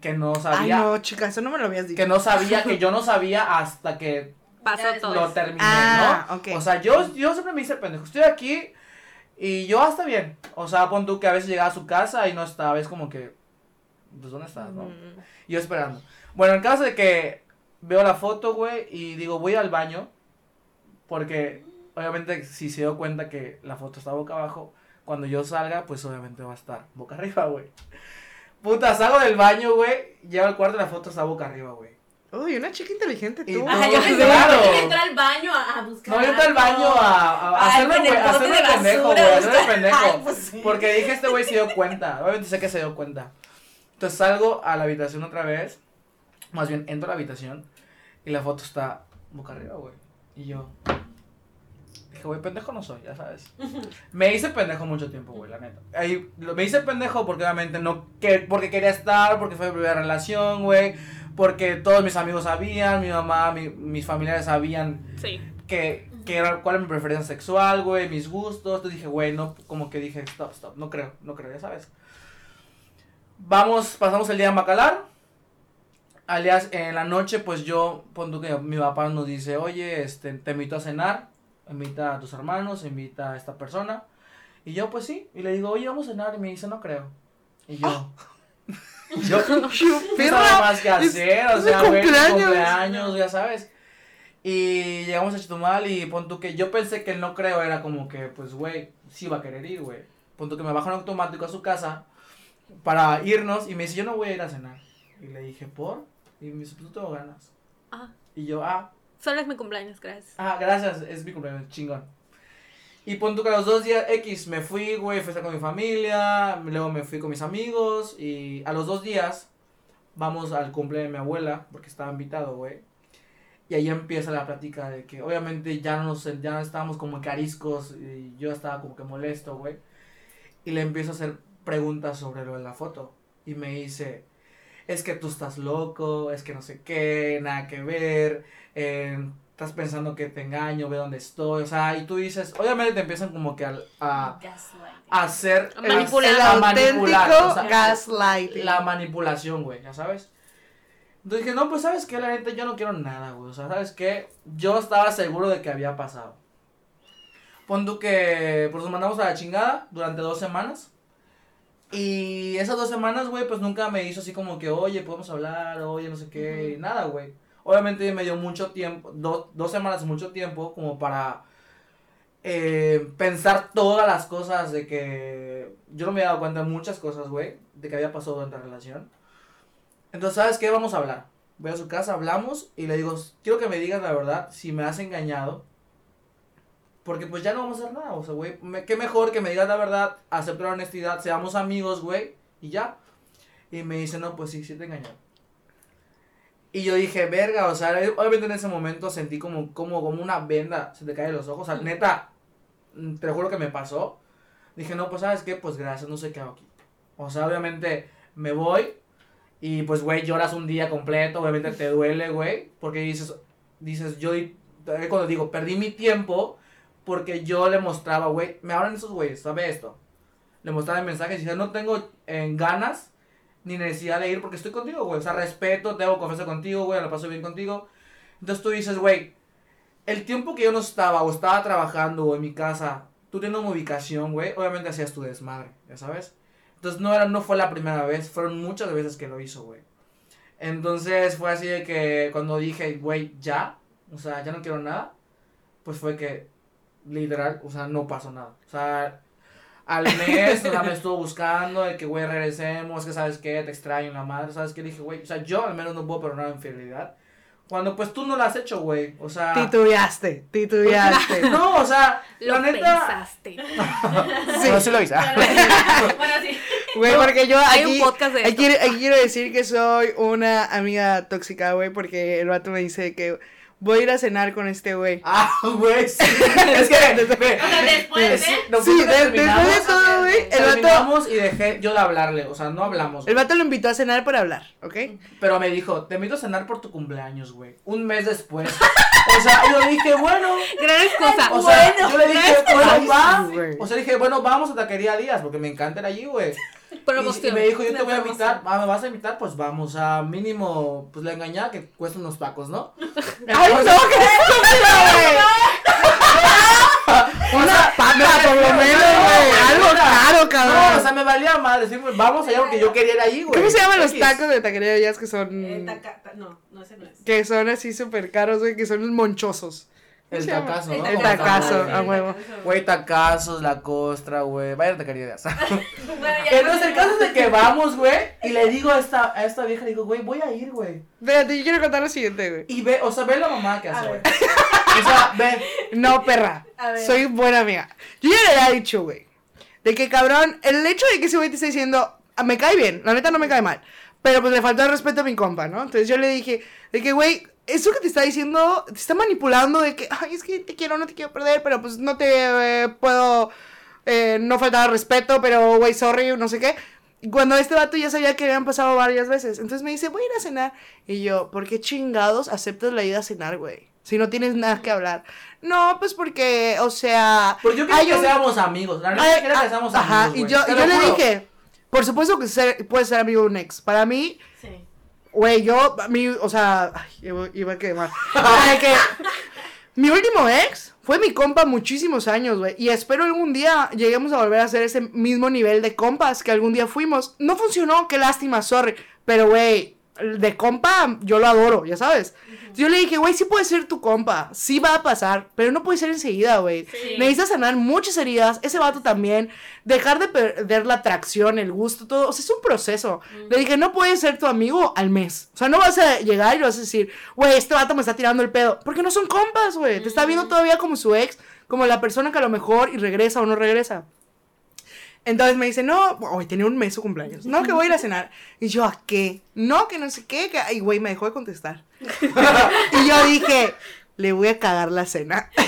que no Ay, sabía, no, chica, eso no me lo habías dicho. que no sabía, que *laughs* yo no sabía hasta que Pasó Ya todo. lo terminé, Ah, ¿no? ok. O sea, yo, yo siempre me hice pendejo. Estoy aquí y yo hasta bien. O sea, pon tú que a veces llegaba a su casa y no estaba. Es como que, pues, ¿dónde estás, no? Mm. Y yo esperando. Bueno, en caso de que veo la foto, güey, y digo, voy al baño. Porque, obviamente, si se dio cuenta que la foto está boca abajo, cuando yo salga, pues obviamente va a estar boca *laughs* arriba, güey. Puta, salgo del baño, güey, llego al cuarto y la foto está boca arriba, güey. Uy, una chica inteligente tú. no, Ajá, yo pensé claro. que entra al baño a, a buscar. No, yo entré al baño a, a, a Ay, hacerme, el pendejo, güey, hacerme buscar- pendejo. Ay, pues sí. Porque dije, este güey se dio cuenta. Obviamente sé que se dio cuenta. Entonces salgo a la habitación otra vez. Más bien, entro a la habitación. Y la foto está boca arriba, güey. Y yo. Dije, güey, pendejo no soy, ya sabes. Me hice pendejo mucho tiempo, güey, la neta. Ahí, lo- me hice pendejo porque obviamente no. Que, porque quería estar, porque fue mi primera relación, güey. Porque todos mis amigos sabían, mi mamá, mi- mis familiares sabían Sí. que, que era cuál es mi preferencia sexual, güey, mis gustos. Entonces dije, güey, no, como que dije, stop, stop, no creo, no creo, ya sabes. Vamos, pasamos el día en Bacalar. Al día, en la noche, pues yo, pon que mi papá nos dice, oye, este, te invito a cenar. Invita a tus hermanos, invita a esta persona. Y yo, pues sí, y le digo, oye, vamos a cenar, y me dice, no creo. Y yo, *laughs* *laughs* yo, no sabía más que hacer, o sea, güey, cumpleaños, ya sabes. Y llegamos a Chitumal y pon tú que yo pensé que el no creo era como que, pues, güey, sí va a querer ir, güey. Pon tú que me bajo en automático a su casa para irnos y me dice, yo no voy a ir a cenar. Y le dije, ¿por? Y me dice, pues, tú tengo ganas. Ah. Y yo, ah. Solo es mi cumpleaños, gracias. Ah, gracias, es mi cumpleaños, chingón. Y pon tú que a los dos días X me fui, güey, fui a estar con mi familia, luego me fui con mis amigos y a los dos días vamos al cumple de mi abuela, porque estaba invitado, güey. Y ahí empieza la plática de que obviamente ya no, ya no estábamos como cariscos y yo estaba como que molesto, güey. Y le empiezo a hacer preguntas sobre lo de la foto. Y me dice, es que tú estás loco, es que no sé qué, nada que ver, eh, estás pensando que te engaño, ve dónde estoy, o sea, y tú dices, obviamente te empiezan como que a, a, a hacer el, el manipular, gaslighting. La manipulación, güey, ya sabes. Entonces dije, no, pues sabes que la gente yo no quiero nada, güey. O sea, sabes qué, yo estaba seguro de que había pasado. Pon tú que, pues nos mandamos a la chingada durante dos semanas. Y esas dos semanas, güey, pues nunca me hizo así como que, oye, podemos hablar, oye, no sé qué, nada, güey. Obviamente me dio mucho tiempo, dos semanas mucho tiempo como para eh, pensar todas las cosas de que yo no me había dado cuenta de muchas cosas, güey, de que había pasado durante la relación. Entonces, ¿sabes qué? Vamos a hablar. Voy a su casa, hablamos y le digo, quiero que me digas la verdad, si me has engañado. Porque pues ya no vamos a hacer nada, o sea, güey, qué mejor que me digas la verdad, acepto la honestidad, seamos amigos, güey, y ya. Y me dice, no, pues sí, sí te engañó. Y yo dije, verga, o sea, obviamente en ese momento sentí como, como, como una venda, se te cae de los ojos, o sea, neta, mm, te juro que me pasó. Dije, no, pues sabes qué, pues gracias, no sé qué hago aquí. O sea, obviamente me voy, y pues, güey, lloras un día completo, obviamente te duele, güey, porque dices, dices, yo, cuando digo, perdí mi tiempo, porque yo le mostraba, güey, me hablan esos güeyes, ¿sabe esto? Le mostraba el mensaje y decía, no tengo en eh, ganas ni necesidad de ir porque estoy contigo, güey, o sea, respeto, tengo confianza contigo, güey, lo paso bien contigo. Entonces tú dices, güey, el tiempo que yo no estaba o estaba trabajando o en mi casa, tú tienes una ubicación, güey, obviamente hacías tu desmadre, ya sabes. Entonces no, era, no fue la primera vez, fueron muchas veces que lo hizo, güey. Entonces fue así de que cuando dije, güey, ya, o sea, ya no quiero nada, pues fue que literal, o sea, no pasó nada. O sea, al mes, o sea, me estuvo buscando de que, güey, regresemos, que sabes qué, te extraño la madre, sabes qué, dije, güey, o sea, yo al menos no puedo perdonar infidelidad. Cuando pues tú no lo has hecho, güey. O sea. Titubeaste, titubeaste. *laughs* no, o sea, lo la neta. Pensaste. sí. *laughs* *laughs* No, sí lo hice. bueno, sí. Güey, porque yo aquí, Hay un podcast de aquí, aquí, quiero decir que soy una amiga tóxica, güey, porque el vato me dice que voy a ir a cenar con este güey. *laughs* Ah, güey, sí. *laughs* es que, después, ¿eh? Sí, después de todo, güey. El vato. y dejé yo de hablarle, o sea, no hablamos. El vato lo invitó a cenar para hablar, ¿ok? Pero me dijo, te invito a cenar por tu cumpleaños, güey. Un mes después. O sea, yo dije, bueno. Gran excusa. O sea, yo le dije, bueno, va. O sea, dije, bueno, vamos a Taquería Díaz, porque me encanta ir allí, güey. Y, me dijo, yo te voy a invitar, ah, ¿me vas a invitar? Pues vamos, a mínimo, pues la engañada que cuesta unos tacos, ¿no? *laughs* ¡Ay, no, qué *laughs* *laughs* Una pata, por lo menos, güey. Algo caro, cabrón. No, o sea, me valía madre. Sí, vamos allá porque yo quería ir ahí, güey. ¿Cómo se llaman los tacos de taquería de que son. Eh, no, no, ese no es. Que son así súper caros, güey, que son monchosos. El tacazo, ¿no? El tacazo, a huevo. Güey, tacazos, la costra, güey. Vaya de *laughs* Entonces, *laughs* el caso es de que vamos, güey. Y le digo a esta, a esta vieja, le digo, güey, voy a ir, güey. Espérate, yo quiero contar lo siguiente, güey. Y ve, o sea, ve la mamá que hace, güey. O sea, ve. *laughs* No, perra. Soy buena amiga. Yo ya le había dicho, güey. De que, cabrón, el hecho de que ese güey te esté diciendo, ah, me cae bien, la neta no me cae mal. Pero pues le falta el respeto a mi compa, ¿no? Entonces yo le dije, de que, güey, eso que te está diciendo, te está manipulando de que, ay, es que te quiero, no te quiero perder, pero pues no te eh, puedo, eh, no faltar respeto, pero, güey, sorry, no sé qué. Cuando este vato ya sabía que habían pasado varias veces. Entonces me dice, voy a ir a cenar. Y yo, ¿por qué chingados aceptas la ida a cenar, güey? Si no tienes nada que hablar. No, pues porque, o sea... Pues yo quería que seamos amigos. La verdad, que ah, seamos ajá, amigos, y yo, y yo le dije, por supuesto que ser, puede ser amigo de un ex. Para mí... Güey, yo, mí, o sea, iba, a quemar. que, Mi último ex fue mi compa muchísimos años, güey. Y espero algún día lleguemos a volver a hacer ese mismo nivel de compas que algún día fuimos. No funcionó, qué lástima, sorry. Pero, güey, de compa yo lo adoro, ya sabes. Yo le dije, güey, sí puede ser tu compa, sí va a pasar, pero no puede ser enseguida, güey. Sí. Necesitas sanar muchas heridas, ese vato también, dejar de perder la atracción, el gusto, todo, o sea, es un proceso. Le dije, no puedes ser tu amigo al mes. O sea, no vas a llegar y le vas a decir, güey, este vato me está tirando el pedo, porque no son compas, güey. Te está viendo todavía como su ex, como la persona que a lo mejor y regresa o no regresa. Entonces me dice, no, hoy tenía un mes su cumpleaños. No, que voy a ir a cenar. Y yo, ¿a qué? No, que no sé qué. Que... Y güey, me dejó de contestar. *laughs* y yo dije, le voy a cagar la cena. *laughs*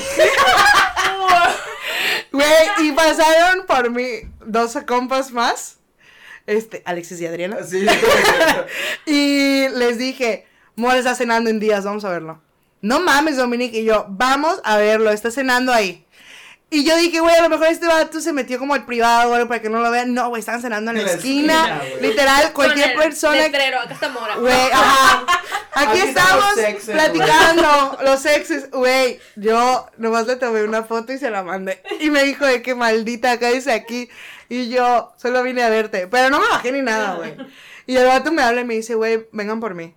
Güey, y pasaron por mí dos compas más. Este, Alexis y Adriana. Sí. *laughs* Y les dije, Mor está cenando en días, vamos a verlo. No mames, Dominique. Y yo, vamos a verlo, está cenando ahí. Y yo dije, güey, a lo mejor este vato se metió como al privado, güey, para que no lo vean. No, güey, estaban cenando en la, esquina. Literal, cualquier Con el persona. letrero, acá está Mora. Güey, *laughs* ajá. Aquí, estamos los platicando, los exes. Güey, yo nomás le tomé una foto y se la mandé. Y me dijo de que maldita, cállese aquí. Y yo solo vine a verte. Pero no me bajé ni nada, güey. Y el vato me habla y me dice, güey, vengan por mí.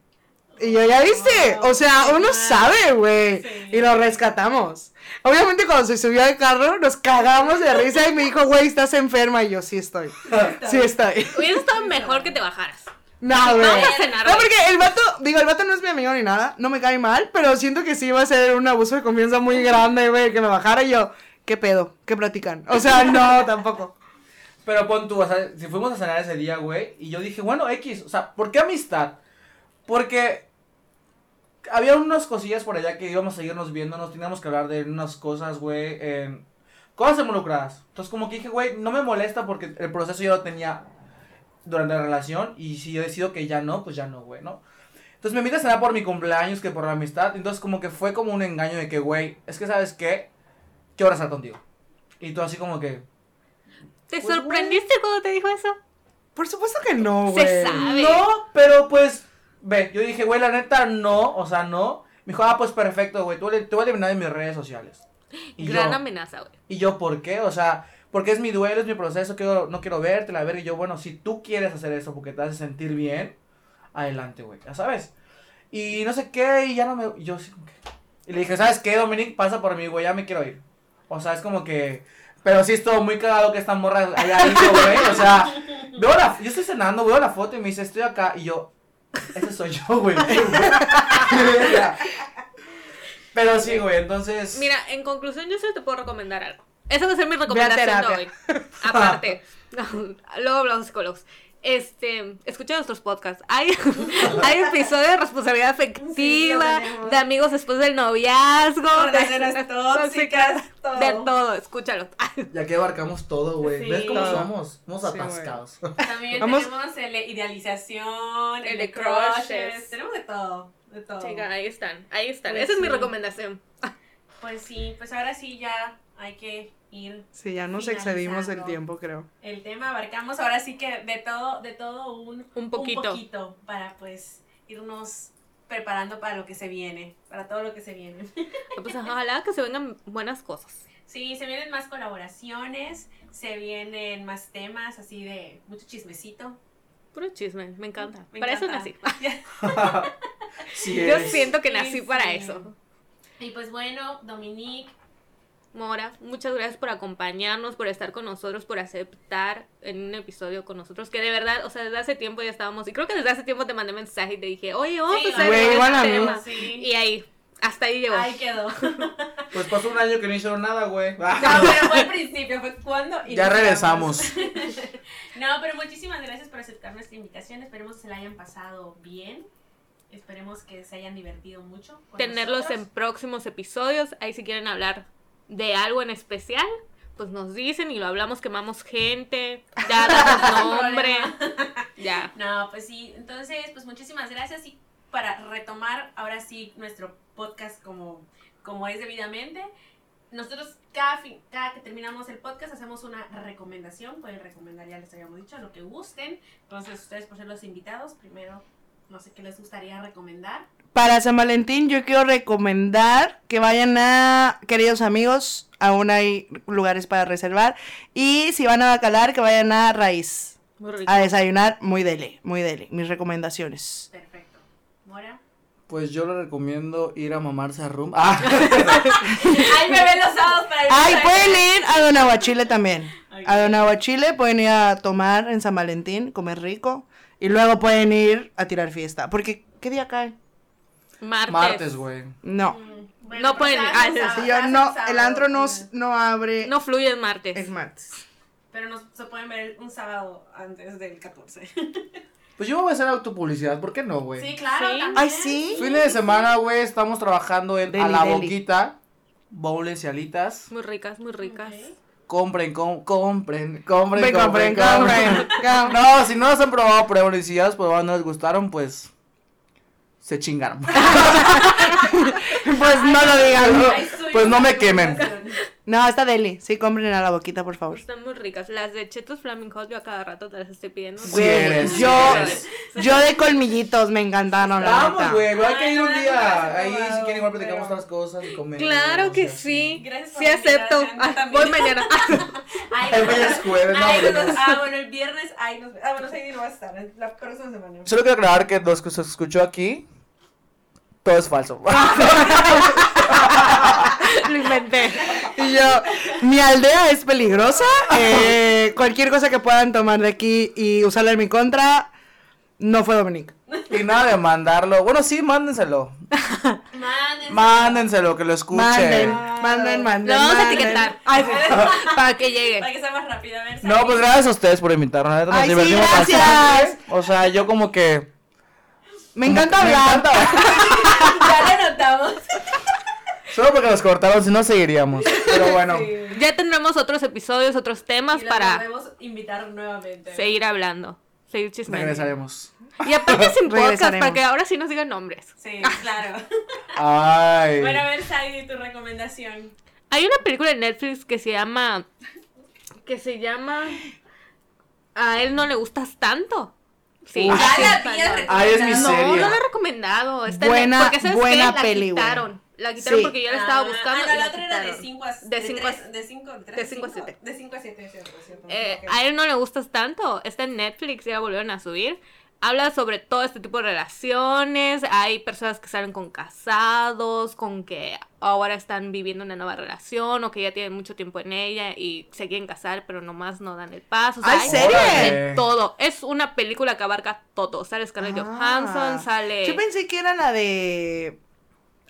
Y yo, ¿ya viste? O sea, uno sabe, güey. Sí. Y lo rescatamos. Obviamente cuando se subió al carro nos cagamos de risa y me dijo, güey, estás enferma. Y yo, sí estoy. Sí estoy. Hubiera estado mejor que te bajaras. No, güey. No, porque el vato, digo, el vato no es mi amigo ni nada, no me cae mal, pero siento que sí iba a ser un abuso de confianza muy grande, güey, que me bajara y yo, ¿qué pedo? ¿Qué platican? O sea, *laughs* no, tampoco. Pero pon tú, o sea, si fuimos a cenar ese día, güey, y yo dije, bueno, X, o sea, ¿por qué amistad? Porque había unas cosillas por allá que íbamos a seguirnos viendo, nos teníamos que hablar de unas cosas, güey, en cosas involucradas. Entonces, como que dije, güey, no me molesta porque el proceso yo lo tenía durante la relación, y si yo decido que ya no, pues ya no, güey, ¿no? Entonces me invita a cenar por mi cumpleaños que por la amistad, entonces como que fue como un engaño de que, güey, es que, ¿sabes qué? Quiero estar contigo. Y tú así como que... ¿Te Pues, sorprendiste cuando te dijo eso? Por supuesto que no, Se güey. sabe. No, pero pues, ve, yo dije, güey, la neta, no, o sea, no. Me dijo, ah, pues perfecto, güey, tú te voy a eliminar de mis redes sociales. Y Gran yo, amenaza, güey. y yo, ¿por qué? O sea, porque es mi duelo, es mi proceso, quiero, no quiero verte, la verga. Y yo, bueno, si tú quieres hacer eso porque te hace sentir bien, adelante, güey, ya sabes. Y no sé qué, y ya no me, yo así como que... Y le dije, ¿sabes qué, Dominic? Pasa por mí, güey, ya me quiero ir. O sea, es como que... Pero sí estuvo muy cagado que esta morra haya ido, güey. O sea, veo la, yo estoy cenando, veo la foto y me dice, estoy acá. Y yo, ese soy yo, güey. *laughs* Pero sí, güey, entonces... Mira, en conclusión, yo solo te puedo recomendar algo. Esa va a ser mi recomendación de hoy. Aparte, *laughs* luego hablamos psicólogos. Este, escucha nuestros podcasts. Hay, *laughs* hay episodios de responsabilidad afectiva, Sí, de amigos después del noviazgo, de Relaciones *laughs* tóxicas, todo. de todo. Escúchalo. *laughs* Ya que abarcamos todo, güey. Sí. ¿Ves cómo Todo. somos? Somos Sí, atascados. También Vamos- tenemos el de idealización, el, El de de crushes. crushes. Tenemos de todo, de todo. Chica, ahí están, ahí están. Pues Esa es mi recomendación. Pues sí, pues ahora sí ya hay que ir Sí, ya nos excedimos el Finalizando. tiempo, creo. el tema, abarcamos ahora sí que de todo, de todo un, Un poquito. poquito para pues irnos preparando para lo que se viene, para todo lo que se viene. Pues ojalá que se vengan buenas cosas. Sí, se vienen más colaboraciones, se vienen más temas así de mucho chismecito. Puro chisme, me encanta. Me para encanta. eso nací. *laughs* *laughs* Sí Yo siento que Sí, nací para sí. eso. Y pues bueno, Dominique, Mora, muchas gracias por acompañarnos, por estar con nosotros, por aceptar en un episodio con nosotros, que de verdad, o sea, desde hace tiempo ya estábamos, y creo que desde hace tiempo te mandé mensaje y te dije, oye, vamos Sí, a hacer güey, este igual a mí. tema. sí. Y ahí, hasta ahí llegó. Ahí quedó. *laughs* Pues pasó un año que no hicieron nada, güey. *laughs* No, pero fue al principio, fue cuando Ya iniciamos. regresamos. *laughs* No, pero muchísimas gracias por aceptar nuestra invitación. Esperemos que se la hayan pasado bien. Esperemos que se hayan divertido mucho. con Tenerlos en nosotros. próximos episodios, ahí si quieren hablar de algo en especial, pues nos dicen y lo hablamos, quemamos gente, ya damos *laughs* nombre, *laughs* ya. No, pues sí. Entonces, pues muchísimas gracias. Y para retomar ahora sí nuestro podcast como, como es debidamente. Nosotros cada, fin- cada que terminamos el podcast hacemos una recomendación. Pueden recomendar, ya les habíamos dicho, lo que gusten. Entonces, ustedes por ser los invitados, primero, no sé qué les gustaría recomendar. Para San Valentín yo quiero recomendar que vayan a, queridos amigos, aún hay lugares para reservar. Y si van a Bacalar, que vayan a Raíz. Muy rico. A desayunar, muy dele, muy dele. Mis recomendaciones. Perfecto. Mora. Pues yo le recomiendo ir a mamarse a Rum. *laughs* Ah, Ay, me ven los sábados para el Ay, pueden ir a Don Aguachile también. A Don Aguachile pueden ir a tomar en San Valentín, comer rico. Y luego pueden ir a tirar fiesta. Porque, ¿qué día cae? Martes. martes, güey. No. Mm, bueno, No pueden- ah, sí, yo no, el antro no, no abre No fluye el martes. el martes. Pero no se pueden ver un sábado antes del 14. *laughs* Pues yo voy a hacer autopublicidad, ¿por qué no, güey? Sí, claro. Sí. también. Ay, sí. Fines de semana, güey, estamos trabajando en Deli, A la deli. Boquita, bowls y alitas. Muy ricas, muy ricas. Ok. Compren, com- compren, compren, Compren, compren, compren. *laughs* No, si no las han probado, prueben y si ya las probaron no les gustaron, pues se chingaron. *laughs* *laughs* Pues no lo digan. Pues no me quemen. No, está deli. Sí, compren a la boquita, por favor. Están muy ricas. Las de Chetos Flaming Hot yo a cada rato te las estoy pidiendo. Sí Güey, eres, yo, eres. yo de colmillitos me encantaron, Vamos, güey, hay que ir un día. Ahí, si quieren, igual platicamos otras cosas y comemos. Claro que sí. Gracias Sí acepto. Ah, voy mañana. *laughs* El viernes, jueves, Ah, bueno, el viernes. Ay, nos, ah, bueno, Sadie no va a estar. es La próxima semana. Solo quiero aclarar que los que se escuchó aquí, todo es falso. *laughs* *laughs* Lo inventé. Y yo, mi aldea es peligrosa. eh, cualquier cosa que puedan tomar de aquí y usarla en mi contra, no fue Dominic. y nada de mandarlo. Bueno, sí, mándenselo. Mándense. Mándenselo, que lo escuchen. Manden, manden, manden. Lo vamos a etiquetar. Ay, sí. Para que llegue. Para que sea más rápido. A ver, No, pues gracias a ustedes por invitarnos. Nos Ay, sí, divertimos gracias. bastante. O sea, yo como que. Me encanta me hablar. encanta. *laughs* Ya lo notamos. Solo porque nos cortaron, si no seguiríamos. *laughs* Pero bueno. Sí. Ya tendremos otros episodios, otros temas Y para podemos invitar nuevamente. seguir hablando. Seguir chismeando. Regresaremos. Y aparte sin podcast, para que ahora sí nos digan nombres. Sí, claro. *laughs* Ay. Bueno, a ver, Sadie, tu recomendación. Hay una película en Netflix que se llama. que se llama. A él no le gustas tanto. Sí. Uy, Ya sí. la habías Ay, es mi. No, no la he recomendado. Está en- Buena- porque ¿sabes buena qué? peli, La güey. quitaron. La quitaron Sí. porque yo la estaba Ah, buscando. Ah, no, y la la otra era de quitaron. 5 a De cinco a- tres- de 5 de cinco a siete. De 5 a 7, cierto, cierto. Eh, ok. A él no le gustas tanto. Está en Netflix, ya volvieron a subir. Habla sobre todo este tipo de relaciones. Hay personas que salen con casados, con que ahora están viviendo una nueva relación o que ya tienen mucho tiempo en ella y se quieren casar, pero nomás no dan el paso. O sea, ¡Ay, hay serie! de todo. Es una película que abarca todo. Sale Scarlett Ah. Johansson, sale. Yo pensé que era la de.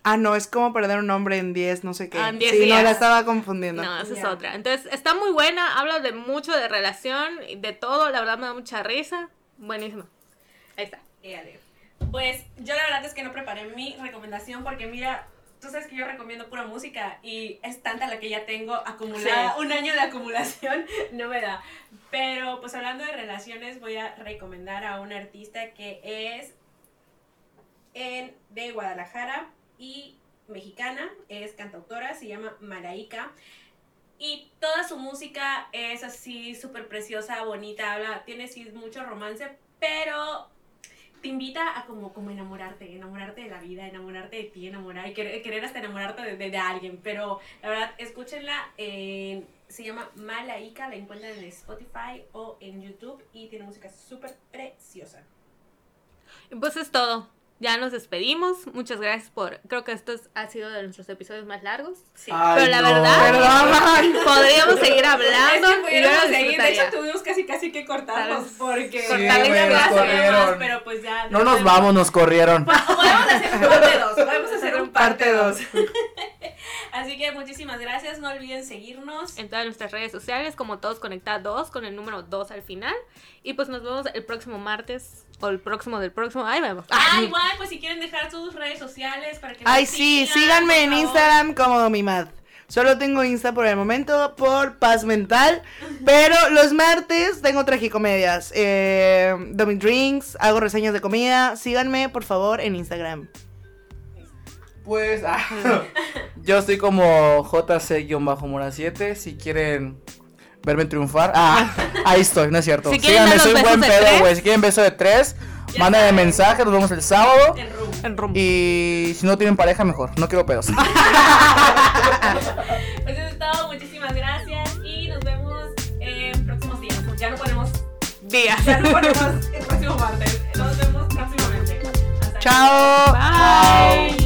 Ah, no, es como perder un hombre en 10, no sé qué. Ah, en 10 sí, no, la estaba confundiendo. No, esa es otra. Entonces, está muy buena, habla de mucho de relación, y de todo, la verdad me da mucha risa. Buenísima. Ahí está. Éale. Pues yo la verdad es que no preparé mi recomendación porque mira, tú sabes que yo recomiendo pura música y es tanta la que ya tengo acumulada, Sí. un año de acumulación *laughs* no me da. Pero pues hablando de relaciones voy a recomendar a una artista que es en, de Guadalajara y mexicana, es cantautora, se llama Maraika. Y toda su música es así súper preciosa, bonita, habla, tiene sí mucho romance, pero te invita a como, como enamorarte, enamorarte de la vida, enamorarte de ti, enamorar, y querer, querer hasta enamorarte de, de- de alguien. Pero la verdad, escúchenla, en- se llama Malaika, la encuentran en Spotify o en YouTube y tiene música súper preciosa. Pues es todo. Ya nos despedimos. Muchas gracias por. Creo que esto es- ha sido de nuestros episodios más largos. Sí. Ay, Pero la no. verdad, *laughs* podríamos seguir hablando. Es que y lo seguir, de hecho tuvimos casi casi que cortarnos porque corrieron. temas, pero pues ya No nos vamos, nos corrieron. Podemos hacer un parte 2, podemos hacer un parte Parte 2. dos. *laughs* Así que muchísimas gracias, no olviden seguirnos. En todas nuestras redes sociales, como todos conectados, con el número 2 al final. Y pues nos vemos el próximo martes. O el próximo del próximo. Ahí vemos. Ah, igual, pues si quieren dejar sus redes sociales para que Ay, sí, sigan, síganme en. Instagram como Domimad. Solo tengo Insta por el momento por paz mental. *laughs* Pero los martes tengo tragicomedias. Eh, Domi Drinks, hago reseñas de comida. Síganme, por favor, en Instagram. Pues, ah, *laughs* yo estoy como JC-Mora7. Si quieren verme triunfar, ah, ahí estoy, no es cierto. Si quieren Síganme, soy buen pedo, güey. Si quieren beso de tres, Ya mándenme mensaje. Nos vemos el sábado. En Room. En rumbo. Y si no tienen pareja, mejor. No quiero pedos. *laughs* Pues eso es todo, muchísimas gracias y nos vemos en próximos días. Ya no ponemos, Días. ya no ponemos el próximo martes. Nos vemos próximamente. Hasta Chao. Bye.